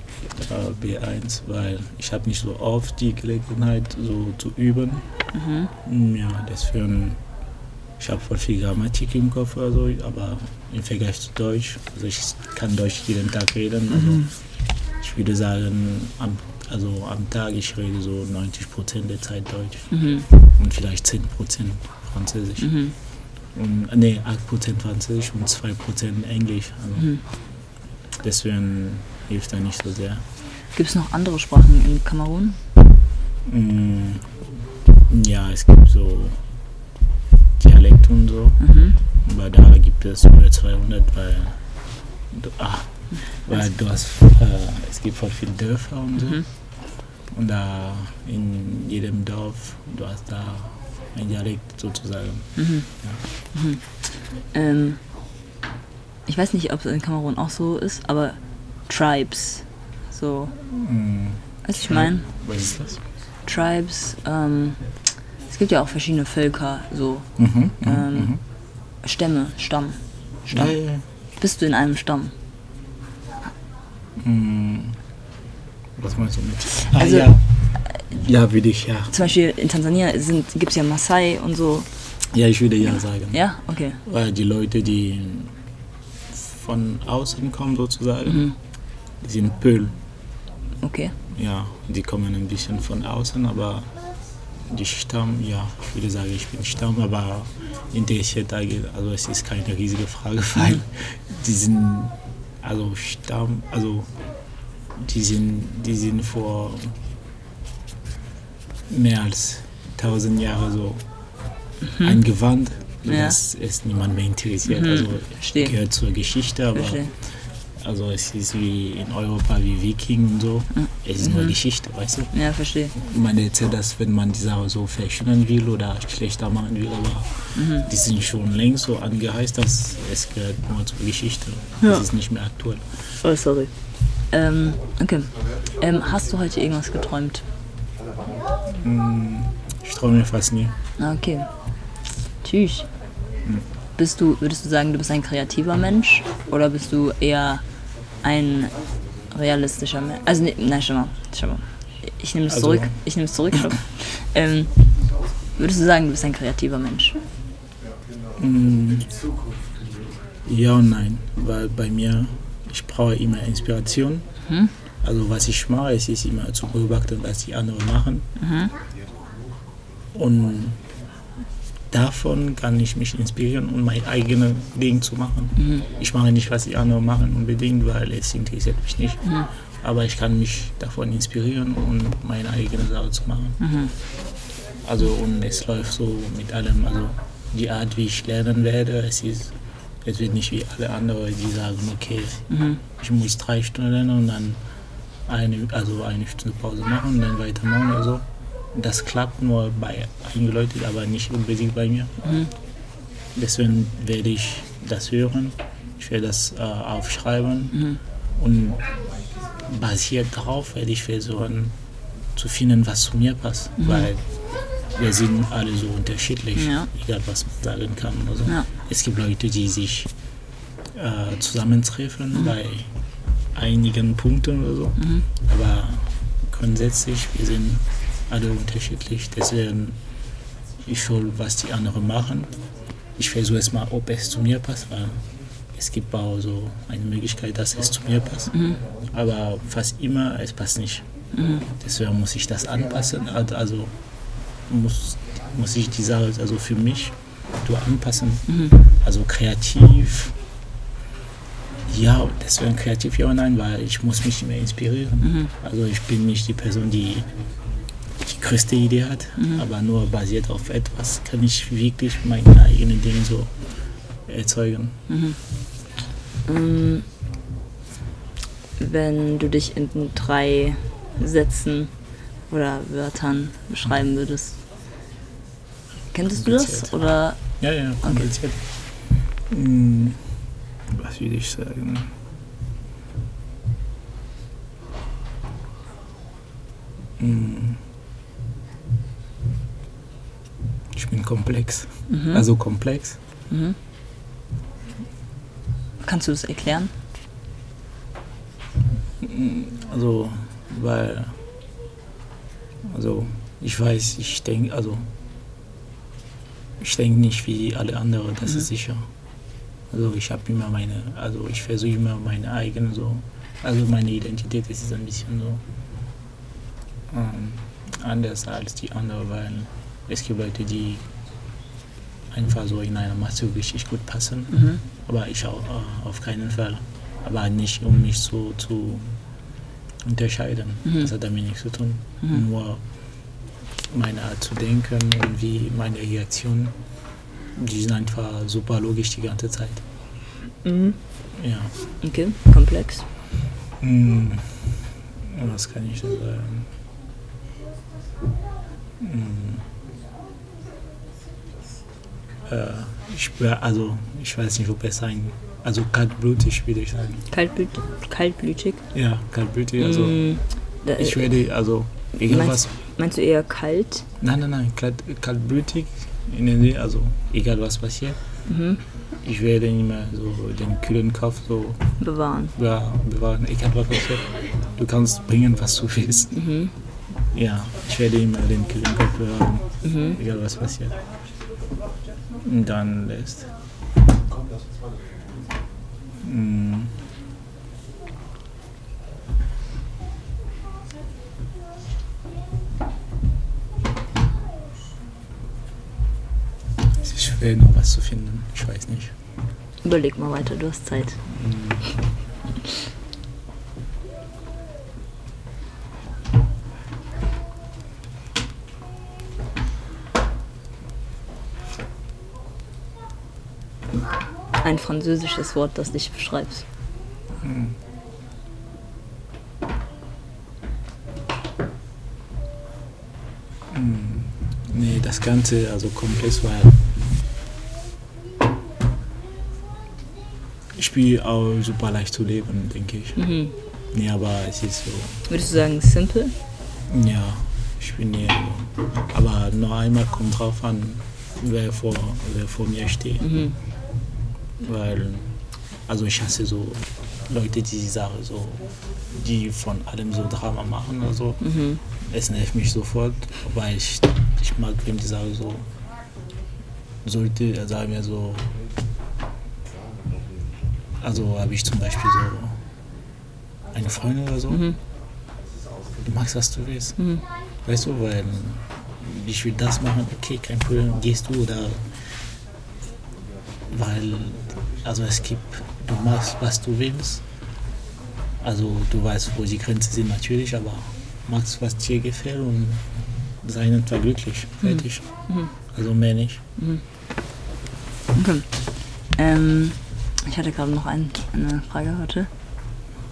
äh, B1, weil ich habe nicht so oft die Gelegenheit, so zu üben. Mm, Ja, deswegen, ich habe voll viel Grammatik im Kopf oder so, aber im Vergleich zu Deutsch, also ich kann Deutsch jeden Tag reden, also ich würde sagen, am, also am Tag ich rede so 90 Prozent der Zeit Deutsch Mhm. und vielleicht 10 Prozent Französisch. Mhm. Und, nee, 8 Prozent Französisch und 2 Prozent Englisch. Also Mhm. Deswegen hilft er nicht so sehr. Gibt es noch andere Sprachen in Kamerun? Mm, Ja, es gibt so Dialekte und so, Mhm. aber da gibt es über 200, weil du, ah, weil du hast, äh, es gibt voll viele Dörfer und so. Mhm. Und da in jedem Dorf, du hast da ein Dialekt sozusagen. Mhm. Mhm. Ähm, ich weiß nicht, ob es in Kamerun auch so ist, aber Tribes. So, Mm, was ich meine? Was ist das? Tribes, ähm, es gibt ja auch verschiedene Völker, so Mhm, mhm, Ähm, mhm. Stämme, Stamm. Stamm. ja, ja. Bist du in einem Stamm? Mm, Was meinst du mit? Ah, Also- ja. Ja, würde ich, ja. Zum Beispiel in Tansania gibt es ja Maasai und so. Ja, ich würde ja sagen. Ja, okay. Weil die Leute, die von außen kommen sozusagen, Mhm. die sind Pöhl. Okay. Ja, die kommen ein bisschen von außen, aber die Stamm, ja, ich würde sagen, ich bin Stamm, aber interessiert eigentlich, also es ist keine riesige Frage, weil die sind, also Stamm, also die sind, die sind vor mehr als tausend Jahren so eingewandt, Mhm. Ja. dass es niemand mehr interessiert. Mhm, Also verstehe. gehört zur Geschichte, aber Verstehe. Also es ist wie in Europa wie Viking und so. Es ist nur Geschichte, weißt du? Ja, verstehe. Man erzählt das, wenn man die Sache so verschönern will oder schlechter machen will, aber Mhm. die sind schon längst so angeheizt, dass es gehört nur zur Geschichte. Ja. Es ist nicht mehr aktuell. Oh, sorry. Ähm, okay. Ähm, hast du heute irgendwas geträumt? Ich träume fast nie. Ah, Okay. Tschüss. Bist du, würdest du sagen, du bist ein kreativer Mensch oder bist du eher ein realistischer Mensch? Also, nee, nein, schau mal, schau mal. Ich nehme es Also- zurück. Ich nehme es zurück. Ähm, würdest du sagen, du bist ein kreativer Mensch? Mm, Ja und nein, weil bei mir, ich brauche immer Inspiration. Mhm. Also was ich mache, es ist immer zu beobachten, was die anderen machen. Mhm. Und davon kann ich mich inspirieren, um mein eigenes Ding zu machen. Mhm. Ich mache nicht, was die anderen machen unbedingt, weil es interessiert mich nicht. Mhm. Aber ich kann mich davon inspirieren und meine eigene Sache zu machen. Mhm. Also und es läuft so mit allem, also die Art, wie ich lernen werde, es ist, es wird nicht wie alle anderen, die sagen, okay, Mhm. ich muss drei Stunden lernen und dann eine, also eine Stunde Pause machen und dann weitermachen oder so. Das klappt nur bei einigen Leuten, aber nicht unbedingt bei mir. Mhm. Deswegen werde ich das hören, ich werde das äh, aufschreiben Mhm. und basiert darauf werde ich versuchen zu finden, was zu mir passt. Mhm. Weil wir sind alle so unterschiedlich, Ja. egal was man sagen kann. Also, Ja. Es gibt Leute, die sich äh, zusammentreffen Mhm. bei einigen Punkten oder so, Mhm. aber grundsätzlich, wir sind alle unterschiedlich. Deswegen, ich schaue, was die anderen machen. Ich versuche es mal, ob es zu mir passt, weil es gibt auch so eine Möglichkeit, dass es zu mir passt. Mhm. Aber fast immer, es passt nicht. Deswegen muss ich das anpassen. Al- Also muss, muss ich die Sache also für mich so anpassen. Mhm. Also kreativ. Ja, deswegen kreativ ja und nein, weil ich muss mich immer inspirieren. Mhm. Also ich bin nicht die Person, die die größte Idee hat, Mhm. aber nur basiert auf etwas kann ich wirklich meine eigenen Dinge so erzeugen. Mm, Wenn du dich in drei Sätzen oder Wörtern beschreiben würdest. Kennst du das? Oder Ja, ja, kompliziert. Hm, was will ich sagen? Hm. Komplex. Also komplex. kannst du das erklären? Also, weil, also, ich weiß, ich denke, also, ich denke nicht wie alle anderen, das ist sicher. Also, ich habe immer meine, also, ich versuche immer meine eigene, so, also, meine Identität ist ein bisschen so ähm, anders als die anderen, weil es gibt Leute, die einfach so in einer Masse richtig gut passen, Mhm. aber ich auch äh, auf keinen Fall. Aber nicht, um mich so zu unterscheiden. Mhm. Das hat damit nichts zu tun. Mhm. Nur meine Art zu denken und wie meine Reaktionen, die sind einfach super logisch die ganze Zeit. Mhm. Ja. Okay, komplex. Hm. Was kann ich sagen? Äh, ich, also, ich weiß nicht, ob es sein. Also kaltblütig würde ich sagen. Kaltblüt kaltblütig. Ja, kaltblütig. Also Mm, da, ich werde, also egal was. meinst, du eher kalt? Nein, nein, nein, kalt, kaltblütig. Also egal was passiert. Mhm. Ich werde immer so den kühlen Kopf so Bewahren. ja, bewahren. Egal was passiert. Du kannst bringen, was du willst. Mhm. Ja, ich werde immer den kühlen Kopf bewahren. Mhm. Egal was passiert. Dann lässt. Mm. Es ist schwer, noch was zu finden. Ich weiß nicht. Überleg mal weiter, du hast Zeit. Ein französisches Wort, das dich beschreibt. Nee, das Ganze, also komplex, weil ich spiele auch super leicht zu leben, denke ich. Mhm. Nee, aber es ist so, Würdest du sagen simple? ja, ich bin so. Aber noch einmal kommt drauf an, wer vor, wer vor mir steht. Mhm. Weil, also ich hasse so Leute, die sagen so, die von allem so Drama machen oder so. Mhm. Es nervt mich sofort, weil ich, ich mag, wenn die sagen so, sollte, sagen wir so, also habe ich zum Beispiel so eine Freundin oder so, Mhm. du magst, was du willst. Mhm. Weißt du, weil ich will das machen, okay, kein Problem, gehst du oder weil, also es gibt, du machst, was du willst. Also du weißt, wo die Grenzen sind natürlich, aber machst, was dir gefällt und sei einfach glücklich. Fertig. Mhm. Also mehr nicht. Okay. Ähm, ich hatte gerade noch ein, eine Frage heute.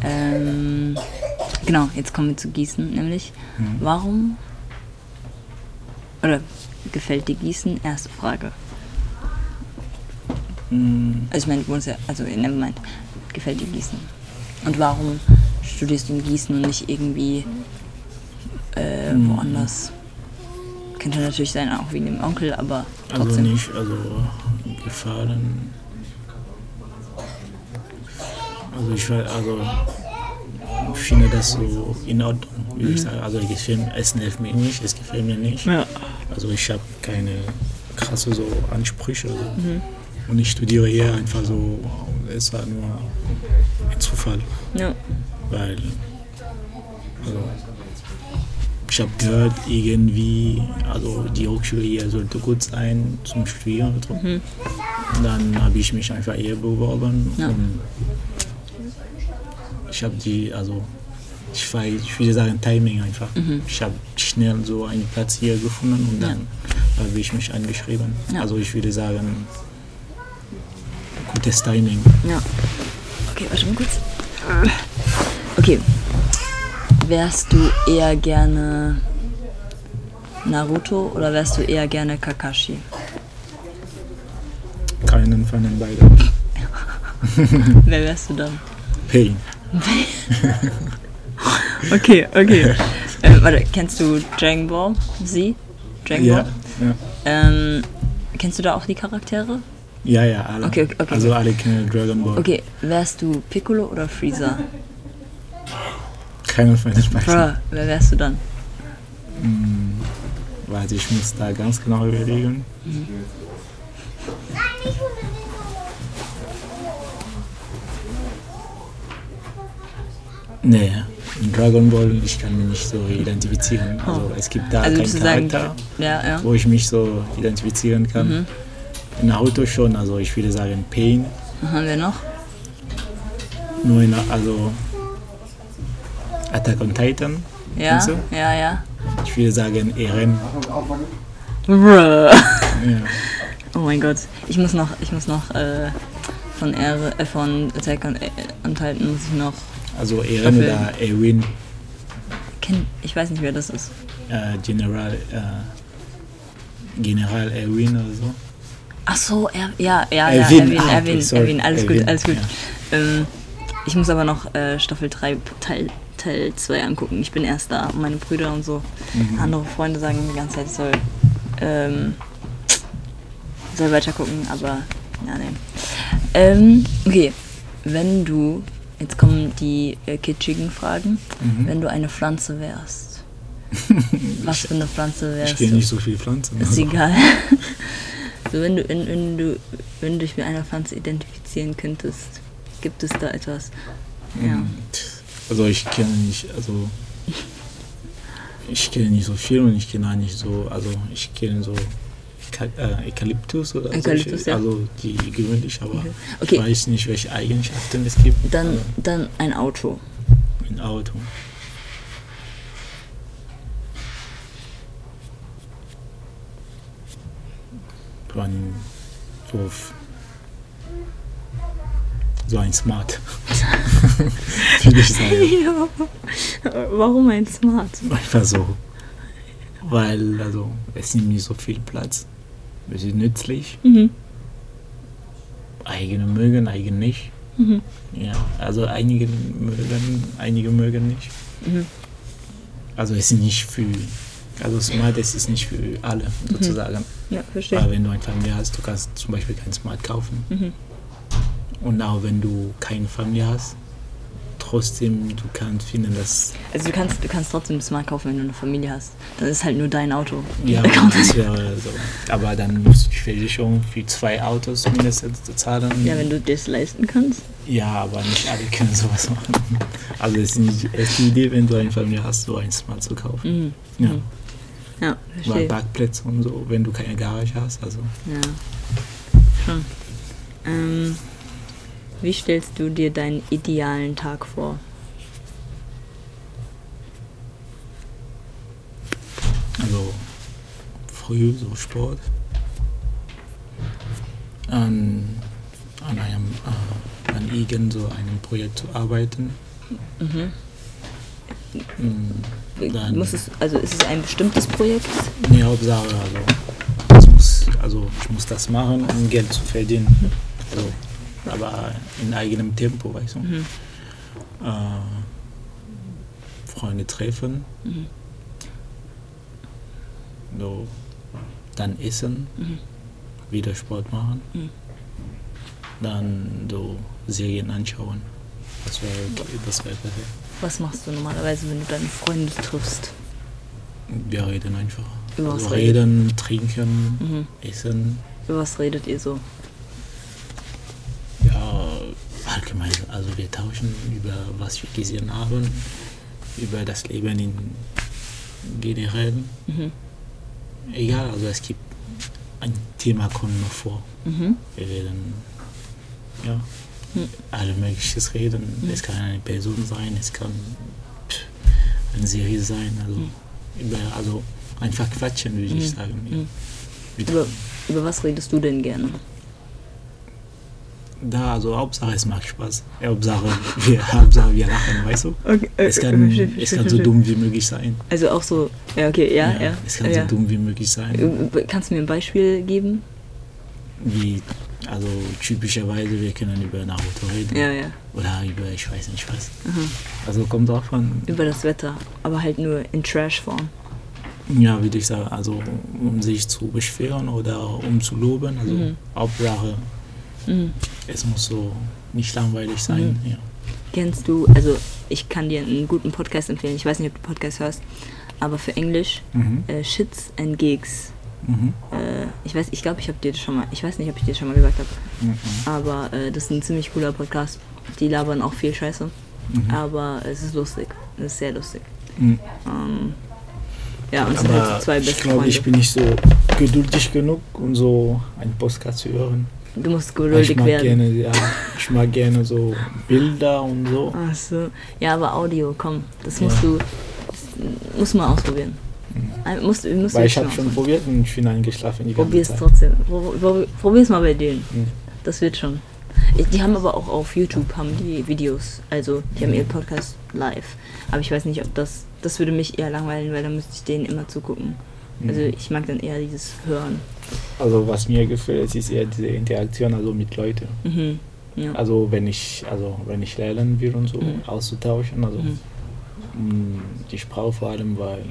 Ähm, genau, jetzt kommen wir zu Gießen, nämlich. Mhm. Warum oder gefällt dir Gießen? Erste Frage. Mm, Also ich meine, du wohnst ja, also never mind, gefällt dir Gießen? Und warum studierst du in Gießen und nicht irgendwie äh, Mhm. woanders? Könnte natürlich sein, auch wegen dem Onkel, aber Also trotzdem. nicht, also gefallen. Also ich war, also ich finde das so in Ordnung, wie ich sage. Also gefällt, es nervt mich nicht, es gefällt mir nicht. Ja. Also ich habe keine krasse so Ansprüche. So. Und ich studiere hier einfach so, es war nur ein Zufall, Ja. weil also, ich habe gehört, irgendwie, also die Hochschule hier sollte gut sein zum Studieren. Und dann habe ich mich einfach hier beworben Ja. und ich habe die, also ich war, ich würde sagen Timing einfach. Ich habe schnell so einen Platz hier gefunden und dann habe ich mich angeschrieben. Ja. Also ich würde sagen, gutes Timing. Ja. Okay, warte mal kurz. Okay. Wärst du eher gerne Naruto oder wärst du eher gerne Kakashi? Keinen von den beiden. Wer wärst du dann? Pain. Okay, okay. äh, warte, kennst du Dragon Ball Z? Dragon Ja, Ball? ja. Ähm, kennst du da auch die Charaktere? Ja, ja, alle. Okay, okay, okay. Also alle kennen Dragon Ball. Okay, wärst du Piccolo oder Freezer? Keinen von den beiden. Bruh, wer wärst du dann? Warte, ich muss da ganz genau überlegen. Nee, in Dragon Ball, ich kann mich nicht so identifizieren. Also es gibt da Also keinen du sagen, Charakter, ja, ja. wo ich mich so identifizieren kann. In Naruto schon, also ich würde sagen Pain. Haben wir noch? Nur in, also Attack on Titan. Ja, du? ja, ja. Ich würde sagen Eren. Bruh. Ja. Oh mein Gott, ich muss noch, ich muss noch äh, von R, äh, von Attack on, äh, on Titan muss ich noch Also Eren Staffel. oder Erwin. Ich weiß nicht, wer das ist. äh, General, äh, General Erwin oder so. Ach so, er, ja, ja, ja, Erwin, Erwin, ah, Erwin, sorry, Erwin, alles Erwin, gut, alles gut. ja. Ähm, ich muss aber noch äh, Staffel 3 Teil Teil 2 angucken. Ich bin erst da und meine Brüder und so. Mhm. Andere Freunde sagen die ganze Zeit, ich soll, ähm, soll weiter gucken, aber ja, nee. Ähm, okay, wenn du, jetzt kommen die äh, kitschigen Fragen, Mhm. wenn du eine Pflanze wärst, was für eine Pflanze Ich wärst du? nicht so viele Pflanzen. Ist also. egal. so, wenn du, wenn, wenn du, wenn du dich mit einer Pflanze identifizieren könntest, gibt es da etwas? Ja. Mhm. Also ich kenne nicht, also ich kenne nicht so viel und ich kenne auch nicht so, also ich kenne so äh, Eukalyptus oder Eukalyptus, solche, ja. also die gewöhnlich, aber Okay. ich weiß nicht, welche Eigenschaften es gibt. Dann, Also dann ein Auto. ein Auto. So ein, so, f- so ein Smart. Würde ich sagen. Warum ein Smart? Einfach so. Weil, also, es nimmt nicht so viel Platz. Es ist nützlich. Mhm. Eigene mögen, eigene nicht. Mhm. Ja, also einige mögen, einige mögen nicht. Mhm. Also es ist nicht für, also Smart es ist nicht für alle sozusagen. Ja, verstehe. Aber wenn du eine Familie hast, du kannst zum Beispiel kein Smart kaufen. Mhm. Und auch wenn du keine Familie hast, trotzdem du kannst finden, dass Also du kannst, du kannst trotzdem Smart kaufen, wenn du eine Familie hast. Dann ist halt nur dein Auto. ja, das wäre so. Aber dann musst du die Versicherung für zwei Autos mindestens zahlen. Ja, wenn du das leisten kannst. Ja, aber nicht alle können sowas machen. Also es ist nicht es die Idee, wenn du eine Familie hast, so ein Smart zu kaufen. Mhm. Ja. Ja, Weil verstehe. Parkplätze und so, wenn du keine Garage hast, also Ja. Schon. Ähm, wie stellst du dir deinen idealen Tag vor? Also früh so Sport. An, an einem äh, an irgend so einem Projekt zu arbeiten. Mhm. Mm, Dann, Muss es, also ist es ein bestimmtes Projekt? nee, Hauptsache, also, muss, also ich muss das machen, um Geld zu verdienen. Also, aber in eigenem Tempo, weißt du. Mhm. Äh, Freunde treffen. Mhm. so, dann essen, Mhm. wieder Sport machen, Mhm. dann so Serien anschauen. Das wäre das wäre perfekt. Was machst du normalerweise, wenn du deine Freunde triffst? Wir reden einfach. Über was also redet- reden, trinken, Mhm. essen. Über was redet ihr so? Ja, allgemein. Also wir tauschen über was wir gesehen haben, über das Leben in generell. Mhm. Egal, also es gibt ein Thema kommt noch vor. Mhm. Wir werden ja. Alle mögliches reden. Es kann eine Person sein, es kann eine Serie sein, also über, also einfach quatschen würde ich Mhm. sagen. Ja. Mhm. Über, über was redest du denn gerne? Da, also Hauptsache es macht Spaß. Hauptsache wir, Hauptsache wir lachen, weißt du? Okay, Es kann, es kann so dumm wie möglich sein. Also auch so, ja, okay, ja, ja. Es kann ja. so dumm wie möglich sein. Äh, Kannst du mir ein Beispiel geben? Wie, also typischerweise, wir können über Naruto reden. Ja, ja. Oder über, ich weiß nicht was. Aha. Also kommt drauf an, Über das Wetter, aber halt nur in Trash-Form. ja, würde ich sagen, also um sich zu beschweren oder um zu loben. Also Mhm. Hauptsache, Mhm. es muss so nicht langweilig sein. Ja. Kennst du, also ich kann dir einen guten Podcast empfehlen. Ich weiß nicht, ob du Podcast hörst, aber für Englisch Mhm. äh, Shits and Gigs. Mhm. Äh, ich weiß, ich glaube, ich habe dir das schon mal, ich weiß nicht, ob ich dir das schon mal gesagt habe, Mhm. aber äh, das ist ein ziemlich cooler Podcast. Die labern auch viel Scheiße, Mhm. aber es ist lustig. Es ist sehr lustig. Mhm. Ähm, ja, und es sind halt Aber zwei ich beste glaube, Freunde. ich bin nicht so geduldig genug, um so einen Podcast zu hören. du musst ich geduldig mag werden. gerne, ja, ich mag gerne so Bilder und so. Ach so. Ja, aber Audio, komm, das Ja. musst du, das musst du mal ausprobieren. Ein- Musst, musst du Mhm. Weil ich habe schon probiert und ich bin eingeschlafen Probier's Zeit. trotzdem. Pro- pro- Probier's mal bei denen. Mhm. Das wird schon. Die haben aber auch auf YouTube haben die Videos. Also die haben ihren Podcast live. Aber ich weiß nicht, ob das. Das würde mich eher langweilen, weil dann müsste ich denen immer zugucken. Also Mhm. ich mag dann eher dieses Hören. Also was mir gefällt, ist eher diese Interaktion also mit Leuten. Mhm. Ja. Also wenn ich also wenn ich lernen will und so Mhm. auszutauschen, also Mhm. mh, die Sprache vor allem, weil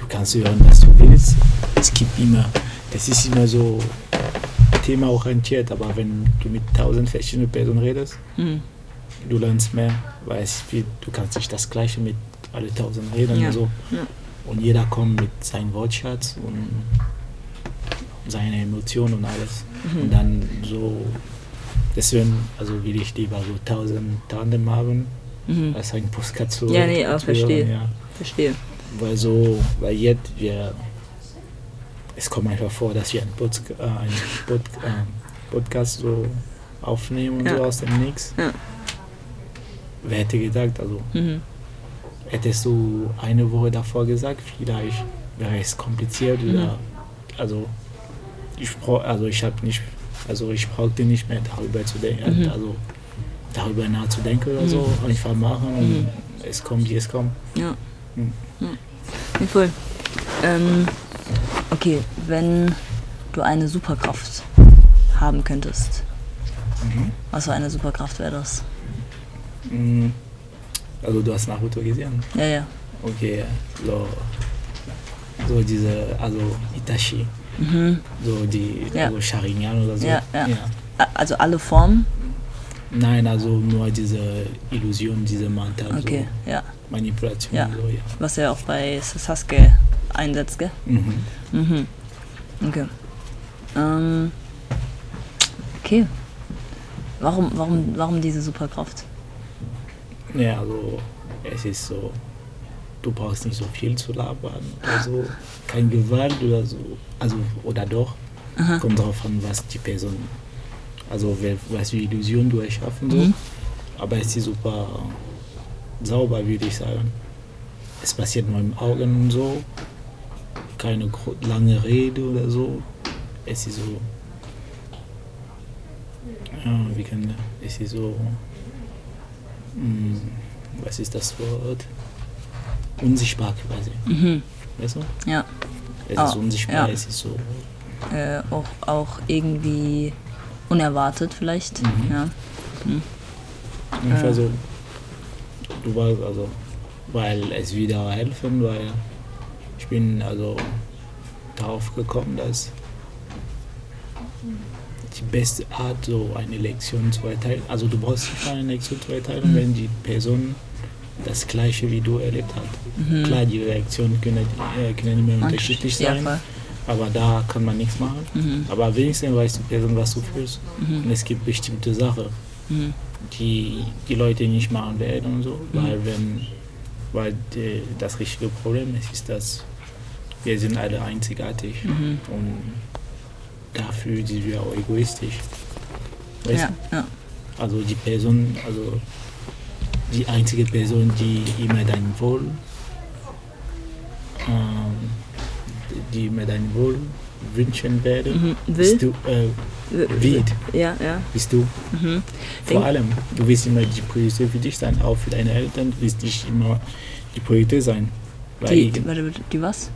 du kannst hören, was du willst. Es gibt immer, das ist immer so themaorientiert, aber wenn du mit tausend verschiedenen Personen redest, Mhm. du lernst mehr, weil du kannst nicht das Gleiche mit alle tausend reden Ja. und so. Ja. Und jeder kommt mit seinem Wortschatz und seine Emotionen und alles. Mhm. Und dann so, deswegen, also will ich lieber so tausend Tandem haben, Mhm. als ein Podcast zu Ja, nee, zu verstehe. ja. Verstehe. Weil so, weil jetzt wir, es kommt einfach vor, dass wir einen, Pod, äh, einen Pod, äh, Podcast so aufnehmen und Ja. so aus dem Nix. Ja. Wer hätte gedacht, also Mhm. hättest du eine Woche davor gesagt, vielleicht wäre es kompliziert Mhm. oder, also ich also ich habe nicht, also ich brauchte nicht mehr darüber zu denken, Mhm. also darüber nachzudenken oder so, einfach machen und Mhm. es kommt, wie es kommt. Ja. Mhm. ja. Nee, voll. Ähm, okay, wenn du eine Superkraft haben könntest, Mhm. was für eine Superkraft wäre das? Mm, Also du hast Naruto gesehen? Ja, ja. Okay, so, so diese, also Itachi, Mhm. so die, Ja. also Sharingan oder so. Ja, ja. A- Also alle Formen? Nein, also nur diese Illusion, diese Mantel, Okay, ja. so Manipulation, Ja. so, ja. Was er auch bei Sasuke einsetzt, gell? Mhm. Mhm. Okay. Ähm, okay. Warum, warum, warum diese Superkraft? Ja, also es ist so, du brauchst nicht so viel zu labern, also kein Gewalt oder so, also oder doch, Aha. kommt drauf an, was die Person, also wel- was für Illusion du erschaffen so, Mhm. aber es ist super sauber, würde ich sagen. Es passiert nur im Augen und so, keine lange Rede oder so, es ist so, ja, wie kann es ist so, mm, was ist das Wort? Unsichtbar quasi, Mhm. weißt du? Ja. Es Ah, ist unsichtbar, ja. es ist so, Äh, auch, auch irgendwie unerwartet vielleicht. Mhm. Ja. Ungefähr Ja. so. Du weißt also, weil es wieder helfen, weil ich bin also darauf gekommen, dass die beste Art, so eine Lektion zu erteilen, also du brauchst nicht eine Lektion zu erteilen, Mhm. wenn die Person das Gleiche wie du erlebt hat. Mhm. Klar, die Reaktionen können, äh, können immer unterschiedlich ja, sein, voll. Aber da kann man nichts machen. Mhm. Aber wenigstens weiß die Person, was du fühlst. Mhm. Und es gibt bestimmte Sachen, Mhm. die die Leute nicht machen werden und so, weil wenn weil die, das richtige Problem ist, ist, dass wir sind alle einzigartig Mhm. und dafür sind wir auch egoistisch. Weißt Ja, ja. du? Also die Person, also die einzige Person, die immer dein Wohl, ähm, die immer dein Wohl wünschen werde, Mhm. bist du, äh, wird, Ja, ja. bist du. Mhm. Vor Denk- allem, du wirst immer die Priorität für dich sein, auch für deine Eltern, du wirst nicht immer die Priorität sein. Die, warte, warte, die was?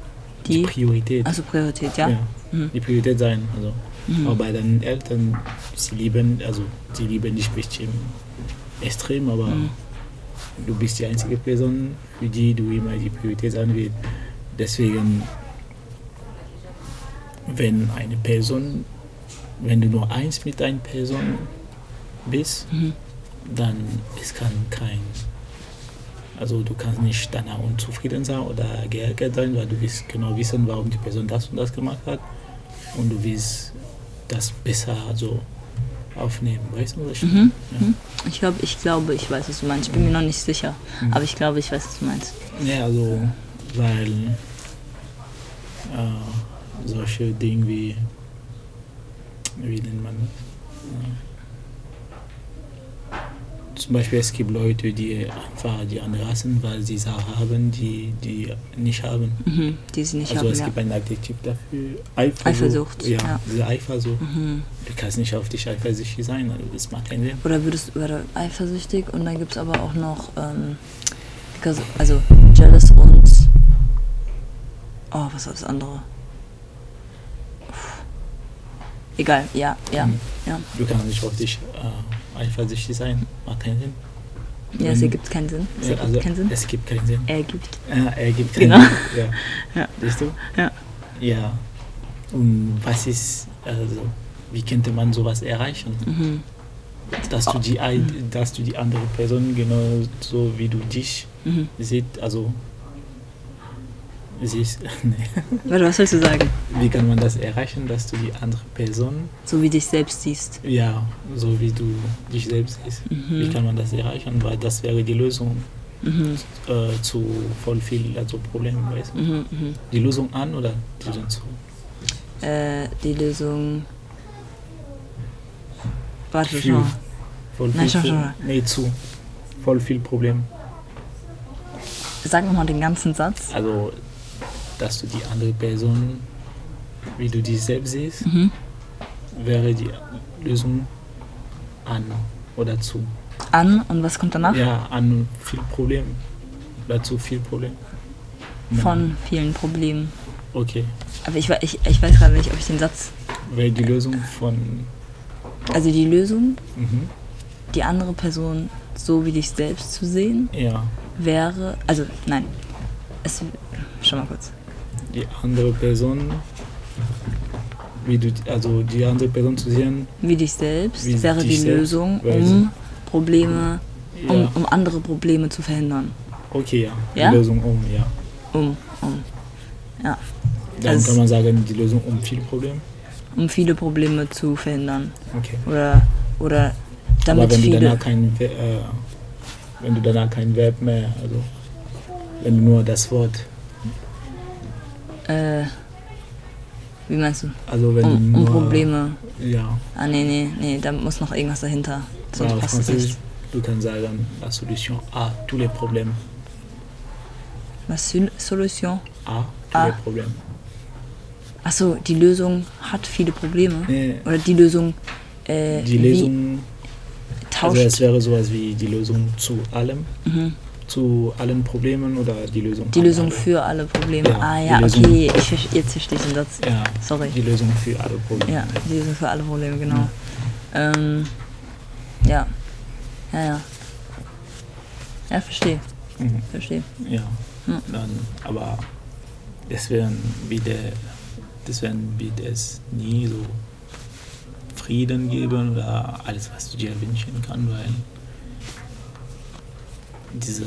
die Die? Priorität. Also Priorität, ja? ja. Mhm. Die Priorität sein. Also. Mhm. Aber bei deinen Eltern, sie lieben, also sie lieben dich bestimmt extrem, aber Mhm. du bist die einzige Person, für die du immer die Priorität sein willst. Deswegen, wenn eine Person, wenn du nur eins mit einer Person bist, Mhm. dann es kann kein, also du kannst nicht danach unzufrieden sein oder geärgert sein, weil du willst genau wissen, warum die Person das und das gemacht hat und du willst das besser so aufnehmen, weißt du was ich Mhm. meine? Mhm. Ich glaube, ich glaube, ich weiß, was du meinst. Ich bin mir noch nicht sicher, aber ich glaube, ich weiß, was du meinst. Ja, ja also, weil äh, solche Dinge wie, wie nennt man das? Zum Beispiel es gibt Leute, die einfach die anderen hassen, weil sie Sachen haben, die die nicht haben. Mhm. Die sie nicht also haben, es ja. gibt ein Adjektiv dafür. Eifersucht. Eifersucht, Ja, ja. diese Eifersucht. Mhm. Du kannst nicht auf dich eifersüchtig sein, also das macht keinen Sinn. Oder würdest du eifersüchtig und dann gibt es aber auch noch, ähm, also jealous und, oh, was war das andere? Uff. Egal, ja, ja, Mhm. ja. Du kannst nicht auf dich äh, eifersüchtig sein, macht keinen Sinn. Ja, es ergibt keinen Sinn. Es Ja, ergibt also keinen Sinn. Es gibt keinen Sinn. Ergibt. Ja, er gibt keinen Genau. Sinn. Ja. Ja. Siehst du? Ja. Ja. Und was ist, also, wie könnte man sowas erreichen? Mhm. Dass du die, ein- dass du die andere Person genauso wie du dich Mhm. siehst, also siehst. nee. Warte, was willst du sagen? Wie kann man das erreichen, dass du die andere Person, So wie dich selbst siehst. ja, so wie du dich selbst siehst, wie Mhm. kann man das erreichen? Weil das wäre die Lösung Mhm. äh, zu voll viel also Problemen, weißt du? Mhm. Mhm. Die Lösung an oder die Lösung zu? Äh, die Lösung. Warte Viel. schon. Voll viel Nein, schon, Pro- schon. Nee, zu. Voll viel Problem. Sag nochmal den ganzen Satz. Also, dass du die andere Person, wie du dich selbst siehst, Mhm. wäre die Lösung an oder zu. An und was kommt danach? Ja, an viel Problem. Dazu viel Problem. Ja. Von vielen Problemen. Okay. Aber ich, ich, ich weiß gerade nicht, ob ich den Satz. Wäre die Lösung von. Also die Lösung, Mhm. die andere Person so wie dich selbst zu sehen, Ja. wäre. Also, nein. Es, schau mal kurz. Die andere Person. Wie du, also die andere Person zu sehen, Wie dich selbst Wie wäre die selbst, Lösung, um Probleme, um, ja. um andere Probleme zu verhindern. Okay, ja. Ja? Die Lösung um, ja. Um, um. Ja. Dann Also- kann man sagen, die Lösung um viel Problem. Um viele Probleme zu verhindern. Okay. Oder, oder damit Aber wenn du viele. danach kein, äh, wenn du danach kein Verb mehr, also wenn du nur das Wort, Äh, wie meinst du? also wenn Um, du um nur, Probleme. Ja, Ah, nee, nee, nee, da muss noch irgendwas dahinter. Sonst ja, passt es nicht. du kannst sagen, la solution à tous les problèmes. La Sol- Solution. À tous Ah. les problèmes. Achso, die Lösung hat viele Probleme. Nee, Oder die Lösung. Äh, die Lösung, also es tauscht. wäre sowas wie die Lösung zu allem, Mhm. Zu allen Problemen oder die Lösung Die Lösung alle. für alle Probleme. Ja, ah ja, okay, ich, jetzt verstehe ich den Satz. Ja, Sorry. die Lösung für alle Probleme. Ja, die Lösung für alle Probleme, genau. Ähm, ja. Ja, ja. Ja, verstehe. Mhm. Verstehe. Ja, Ja. dann, aber deswegen wieder, deswegen wird es nie so Frieden geben oder alles, was du dir wünschen kannst, weil diese,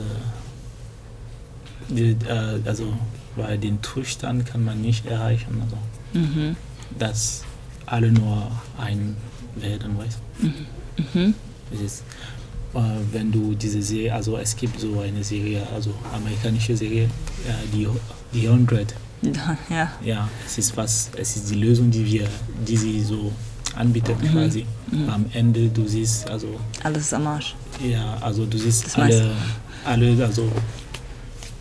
die, äh, also weil den Zustand kann man nicht erreichen, also Mhm. dass alle nur ein werden, weißt du? Mhm. Es ist, äh, wenn du diese Serie, also es gibt so eine Serie, also amerikanische Serie, äh, die, die 100, Ja. ja, es ist was, es ist die Lösung, die wir, die sie so anbietet Mhm. quasi. Am Ende, du siehst, also, Alles ist am Arsch. ja, also du siehst Das meiste. alle, alle, also,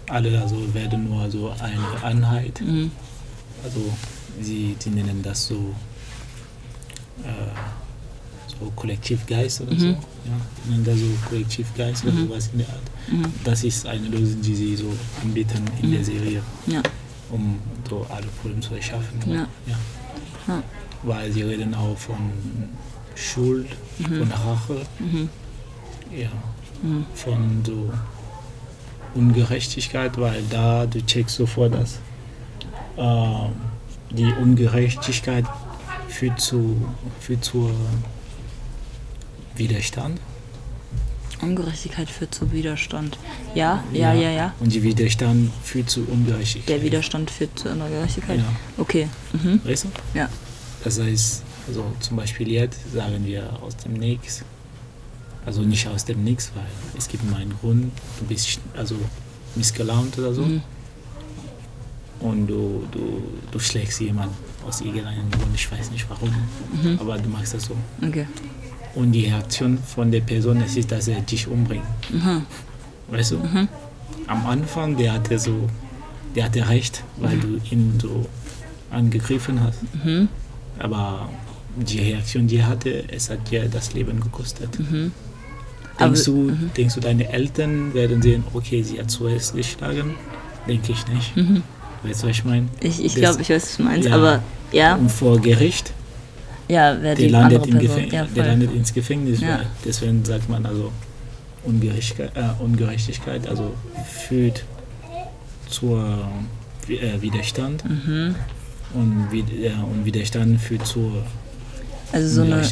alle, also werden nur so eine Einheit. Mhm. Also sie, sie nennen das so, äh, so Kollektivgeist oder so. Mhm. Ja, sie nennen das so Kollektivgeist oder Mhm. sowas in der Art. Mhm. Das ist eine Lösung, die sie so anbieten in Mhm. der Serie, Ja. um so alle Probleme zu erschaffen. Ja. Ja. Ja. Weil sie reden auch von Schuld, von Rache, Mhm. ja, Mhm. von so Ungerechtigkeit, weil da du checkst sofort, dass ähm, die Ungerechtigkeit führt zu führt zu Widerstand. Ungerechtigkeit führt zu Widerstand. Ja, ja, ja, ja. Und die Widerstand führt zu Ungerechtigkeit. Der Widerstand führt zu einer Gerechtigkeit. Ja. Okay. Mhm. Weißt du? Ja. Das heißt, also zum Beispiel jetzt sagen wir aus dem Nix. Also nicht aus dem Nix, weil es gibt mal einen Grund, du bist also missgelaunt oder so. Mhm. Und du, du, du schlägst jemanden aus irgendeinem Grund, ich weiß nicht warum, Mhm. aber du machst das so. Okay. Und die Reaktion von der Person es ist, dass er dich umbringt. Mhm. Weißt du? Am Anfang, der hatte so, der hatte recht, weil du ihn so angegriffen hast. Mhm. Aber die Reaktion, die er hatte, es hat dir das Leben gekostet. Mhm. Denkst, Aber- du, mhm. denkst du, deine Eltern werden sehen, okay, sie hat zuerst geschlagen? Denke ich nicht. Mhm. Weißt du, was ich meine? Ich, ich glaube, ich weiß, was du meinst, Ja. aber ja, Und vor Gericht, ja, wer die landet, andere Person. Gefäng Ja, der landet ins Gefängnis. Ja. Deswegen sagt man also, Ungerechtigkeit, äh, Ungerechtigkeit also führt zur äh, Widerstand Mhm. und, ja, und Widerstand führt zur Also so eine,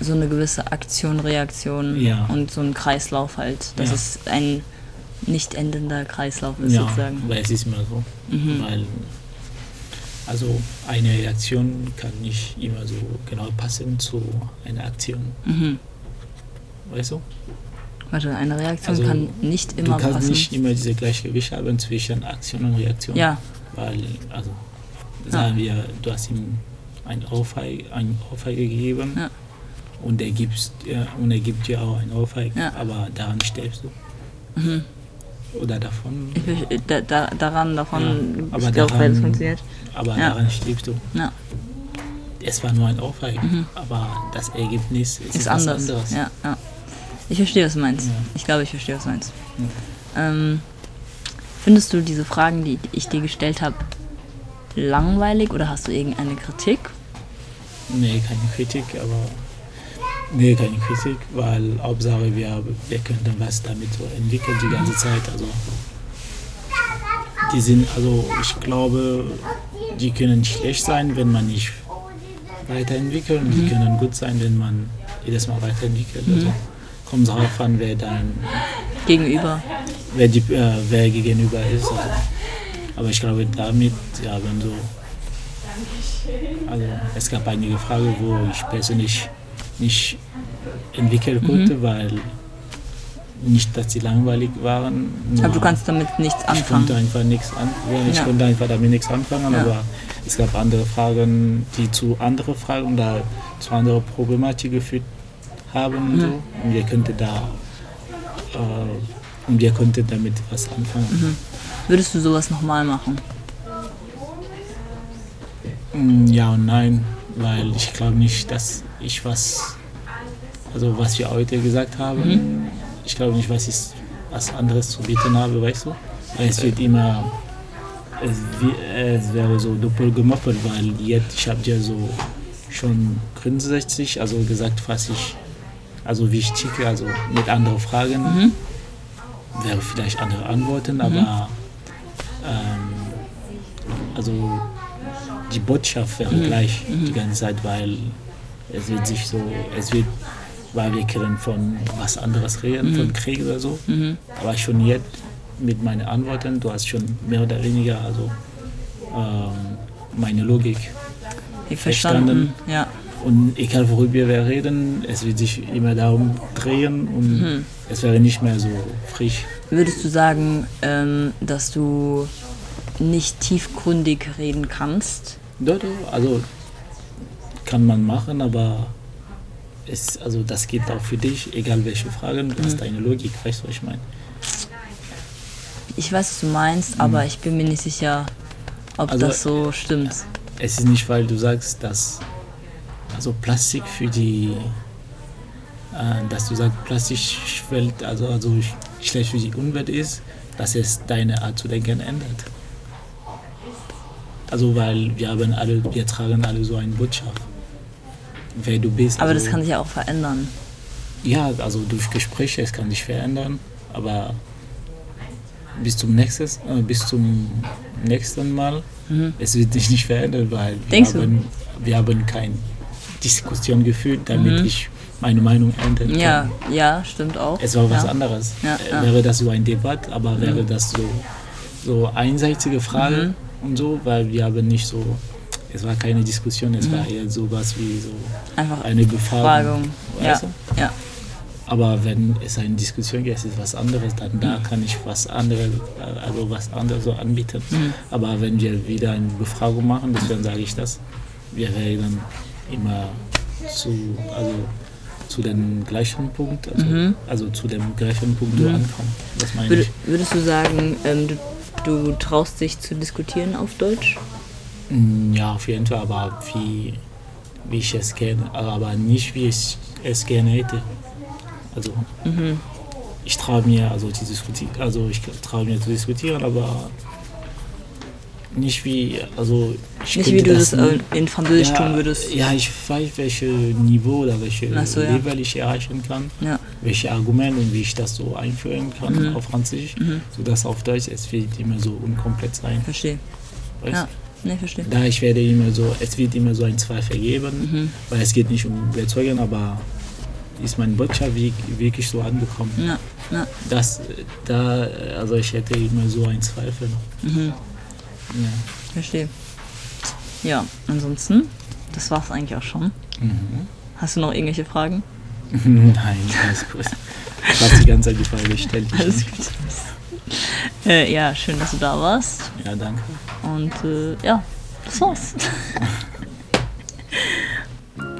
so eine gewisse Aktion, Reaktion Ja. und so ein Kreislauf halt. Das Ja. ist ein nicht endender Kreislauf ist Ja, sozusagen. weil es ist immer so. Mhm. Weil also eine Reaktion kann nicht immer so genau passen zu einer Aktion. Mhm. Weißt du? Warte, eine Reaktion Also, kann nicht Du immer kannst passen. nicht immer diese Gleichgewicht haben zwischen Aktion und Reaktion. Ja, Weil, also, sagen wir, du hast ihm ein Ohrfeige, ein Ohrfeige gegeben Ja. und, er gibst, ja, und er gibt dir auch ein Ohrfeige, Ja. aber daran stirbst du. Mhm. Oder davon, ich, da, da, daran, davon, aber daran- funktioniert. aber daran stirbst du. Es war nur ein Ohrfeige, aber das Ergebnis ist, ist anders. anderes. Ich verstehe, was du meinst. Ich glaube, ich verstehe, was du meinst. Ähm, findest du diese Fragen, die ich dir gestellt habe, langweilig oder hast du irgendeine Kritik? Nee, keine Kritik, aber. Nee, keine Kritik, weil Hauptsache wir, wir könnten was damit so entwickeln die ganze Zeit. Also die sind, also ich glaube, die können schlecht sein, wenn man nicht weiterentwickelt und die können gut sein, wenn man jedes Mal weiterentwickelt. Also kommt darauf an, wer dann, Gegenüber. wer, die, äh, wer gegenüber ist. Also. Aber ich glaube, damit, ja, wenn so, also es gab einige Fragen, wo ich persönlich nicht entwickeln konnte, weil nicht, dass sie langweilig waren. Aber du kannst damit nichts ich konnte anfangen. einfach nichts an, ja, ich Ja. konnte einfach damit nichts anfangen, Ja. aber es gab andere Fragen, die zu anderen Fragen oder zu anderen Problematik geführt haben und so. Und wir könnten da äh, und wir konnten damit was anfangen. Würdest du sowas nochmal machen? Mm, Ja und nein, weil ich glaube nicht, dass ich was, also was wir heute gesagt haben, ich glaube nicht, was ich was anderes zu bieten habe, weißt du? Weil es wird immer, es, es wäre so doppelt gemoppelt, weil jetzt, ich habe dir so schon grundsätzlich, also gesagt, was ich, also wie ich ticke, also mit anderen Fragen, wäre vielleicht andere Antworten, aber ähm, also die Botschaft wäre gleich die ganze Zeit, weil es wird sich so, es wird, weil wir können von was anderes reden, von Krieg oder so. Aber schon jetzt mit meinen Antworten, du hast schon mehr oder weniger also ähm, meine Logik. Verstanden. Ja. Und egal worüber wir reden, es wird sich immer darum drehen und es wäre nicht mehr so frisch. Würdest du sagen, ähm, dass du nicht tiefgründig reden kannst? Doch, also kann man machen, aber es, also das geht auch für dich, egal welche Fragen, du hast deine Logik, weißt du, was ich meine? Ich weiß, was du meinst, aber ich bin mir nicht sicher, ob Also, das so stimmt. Es ist nicht, weil du sagst, dass also Plastik für die, äh, dass du sagst, Plastik schwellt, also, also sch- schlecht für die Umwelt ist, dass es deine Art zu denken ändert. Also weil wir haben alle, wir tragen alle so eine Botschaft. Wer du bist. Aber also, das kann sich ja auch verändern. Ja, also durch Gespräche, es kann sich verändern, aber bis zum nächsten, äh, bis zum nächsten Mal, es wird sich nicht verändern, weil wir Mhm. Denkst du? haben, wir haben keine Diskussion geführt, damit ich meine Meinung ändern kann. Mhm. Ja, ja, stimmt auch. Es war was ja. anderes. Ja, Äh. Wäre das so ein Debatt, aber wäre das so, so einseitige Frage Mhm. Und so, weil wir haben nicht so, es war keine Diskussion, es war eher sowas wie so Mhm. Einfach eine Befragung. Fragung. Ja, weißt du? ja. Aber wenn es eine Diskussion gibt, es ist was anderes, dann da kann ich was anderes, also was anderes so anbieten. Aber wenn wir wieder eine Befragung machen, deswegen sage ich das, wir werden immer zu, also zu dem gleichen Punkt, also, also zu dem gleichen Punkt so ankommen. Das meine Würde, ich. würdest du sagen, ähm, du, du traust dich zu diskutieren auf Deutsch? Mm, Ja, auf jeden Fall, aber wie, wie ich es kenne, aber nicht wie ich es gerne hätte. Also ich traue mir, also, zu diskutieren, also ich traue mir zu diskutieren, aber nicht wie, also ich Nicht wie du das nie- äh, in Französisch ja, tun würdest. Ja, ich weiß, welches Niveau oder welches Ach so, ja. Level ich erreichen kann, Ja. welche Argumente und wie ich das so einführen kann Mhm. auf Französisch, sodass auf Deutsch es wird immer so unkomplett sein. Verstehe. Weißt? Ja, ne, verstehe. Da ich werde immer so, es wird immer so ein Zweifel geben, Mhm. weil es geht nicht um Überzeugen, aber ist mein Botschaft wirklich so angekommen. Ja, ja. Das, da, also ich hätte immer so einen Zweifel. Mhm. Ja. Verstehe. Ja, ansonsten, das war's eigentlich auch schon. Mhm. Hast du noch irgendwelche Fragen? Nein, alles gut. Ich habe die ganze Zeit die Frage gestellt. Alles gut. Äh, ja, schön, dass du da warst. Ja, danke. Und äh, ja, das war's.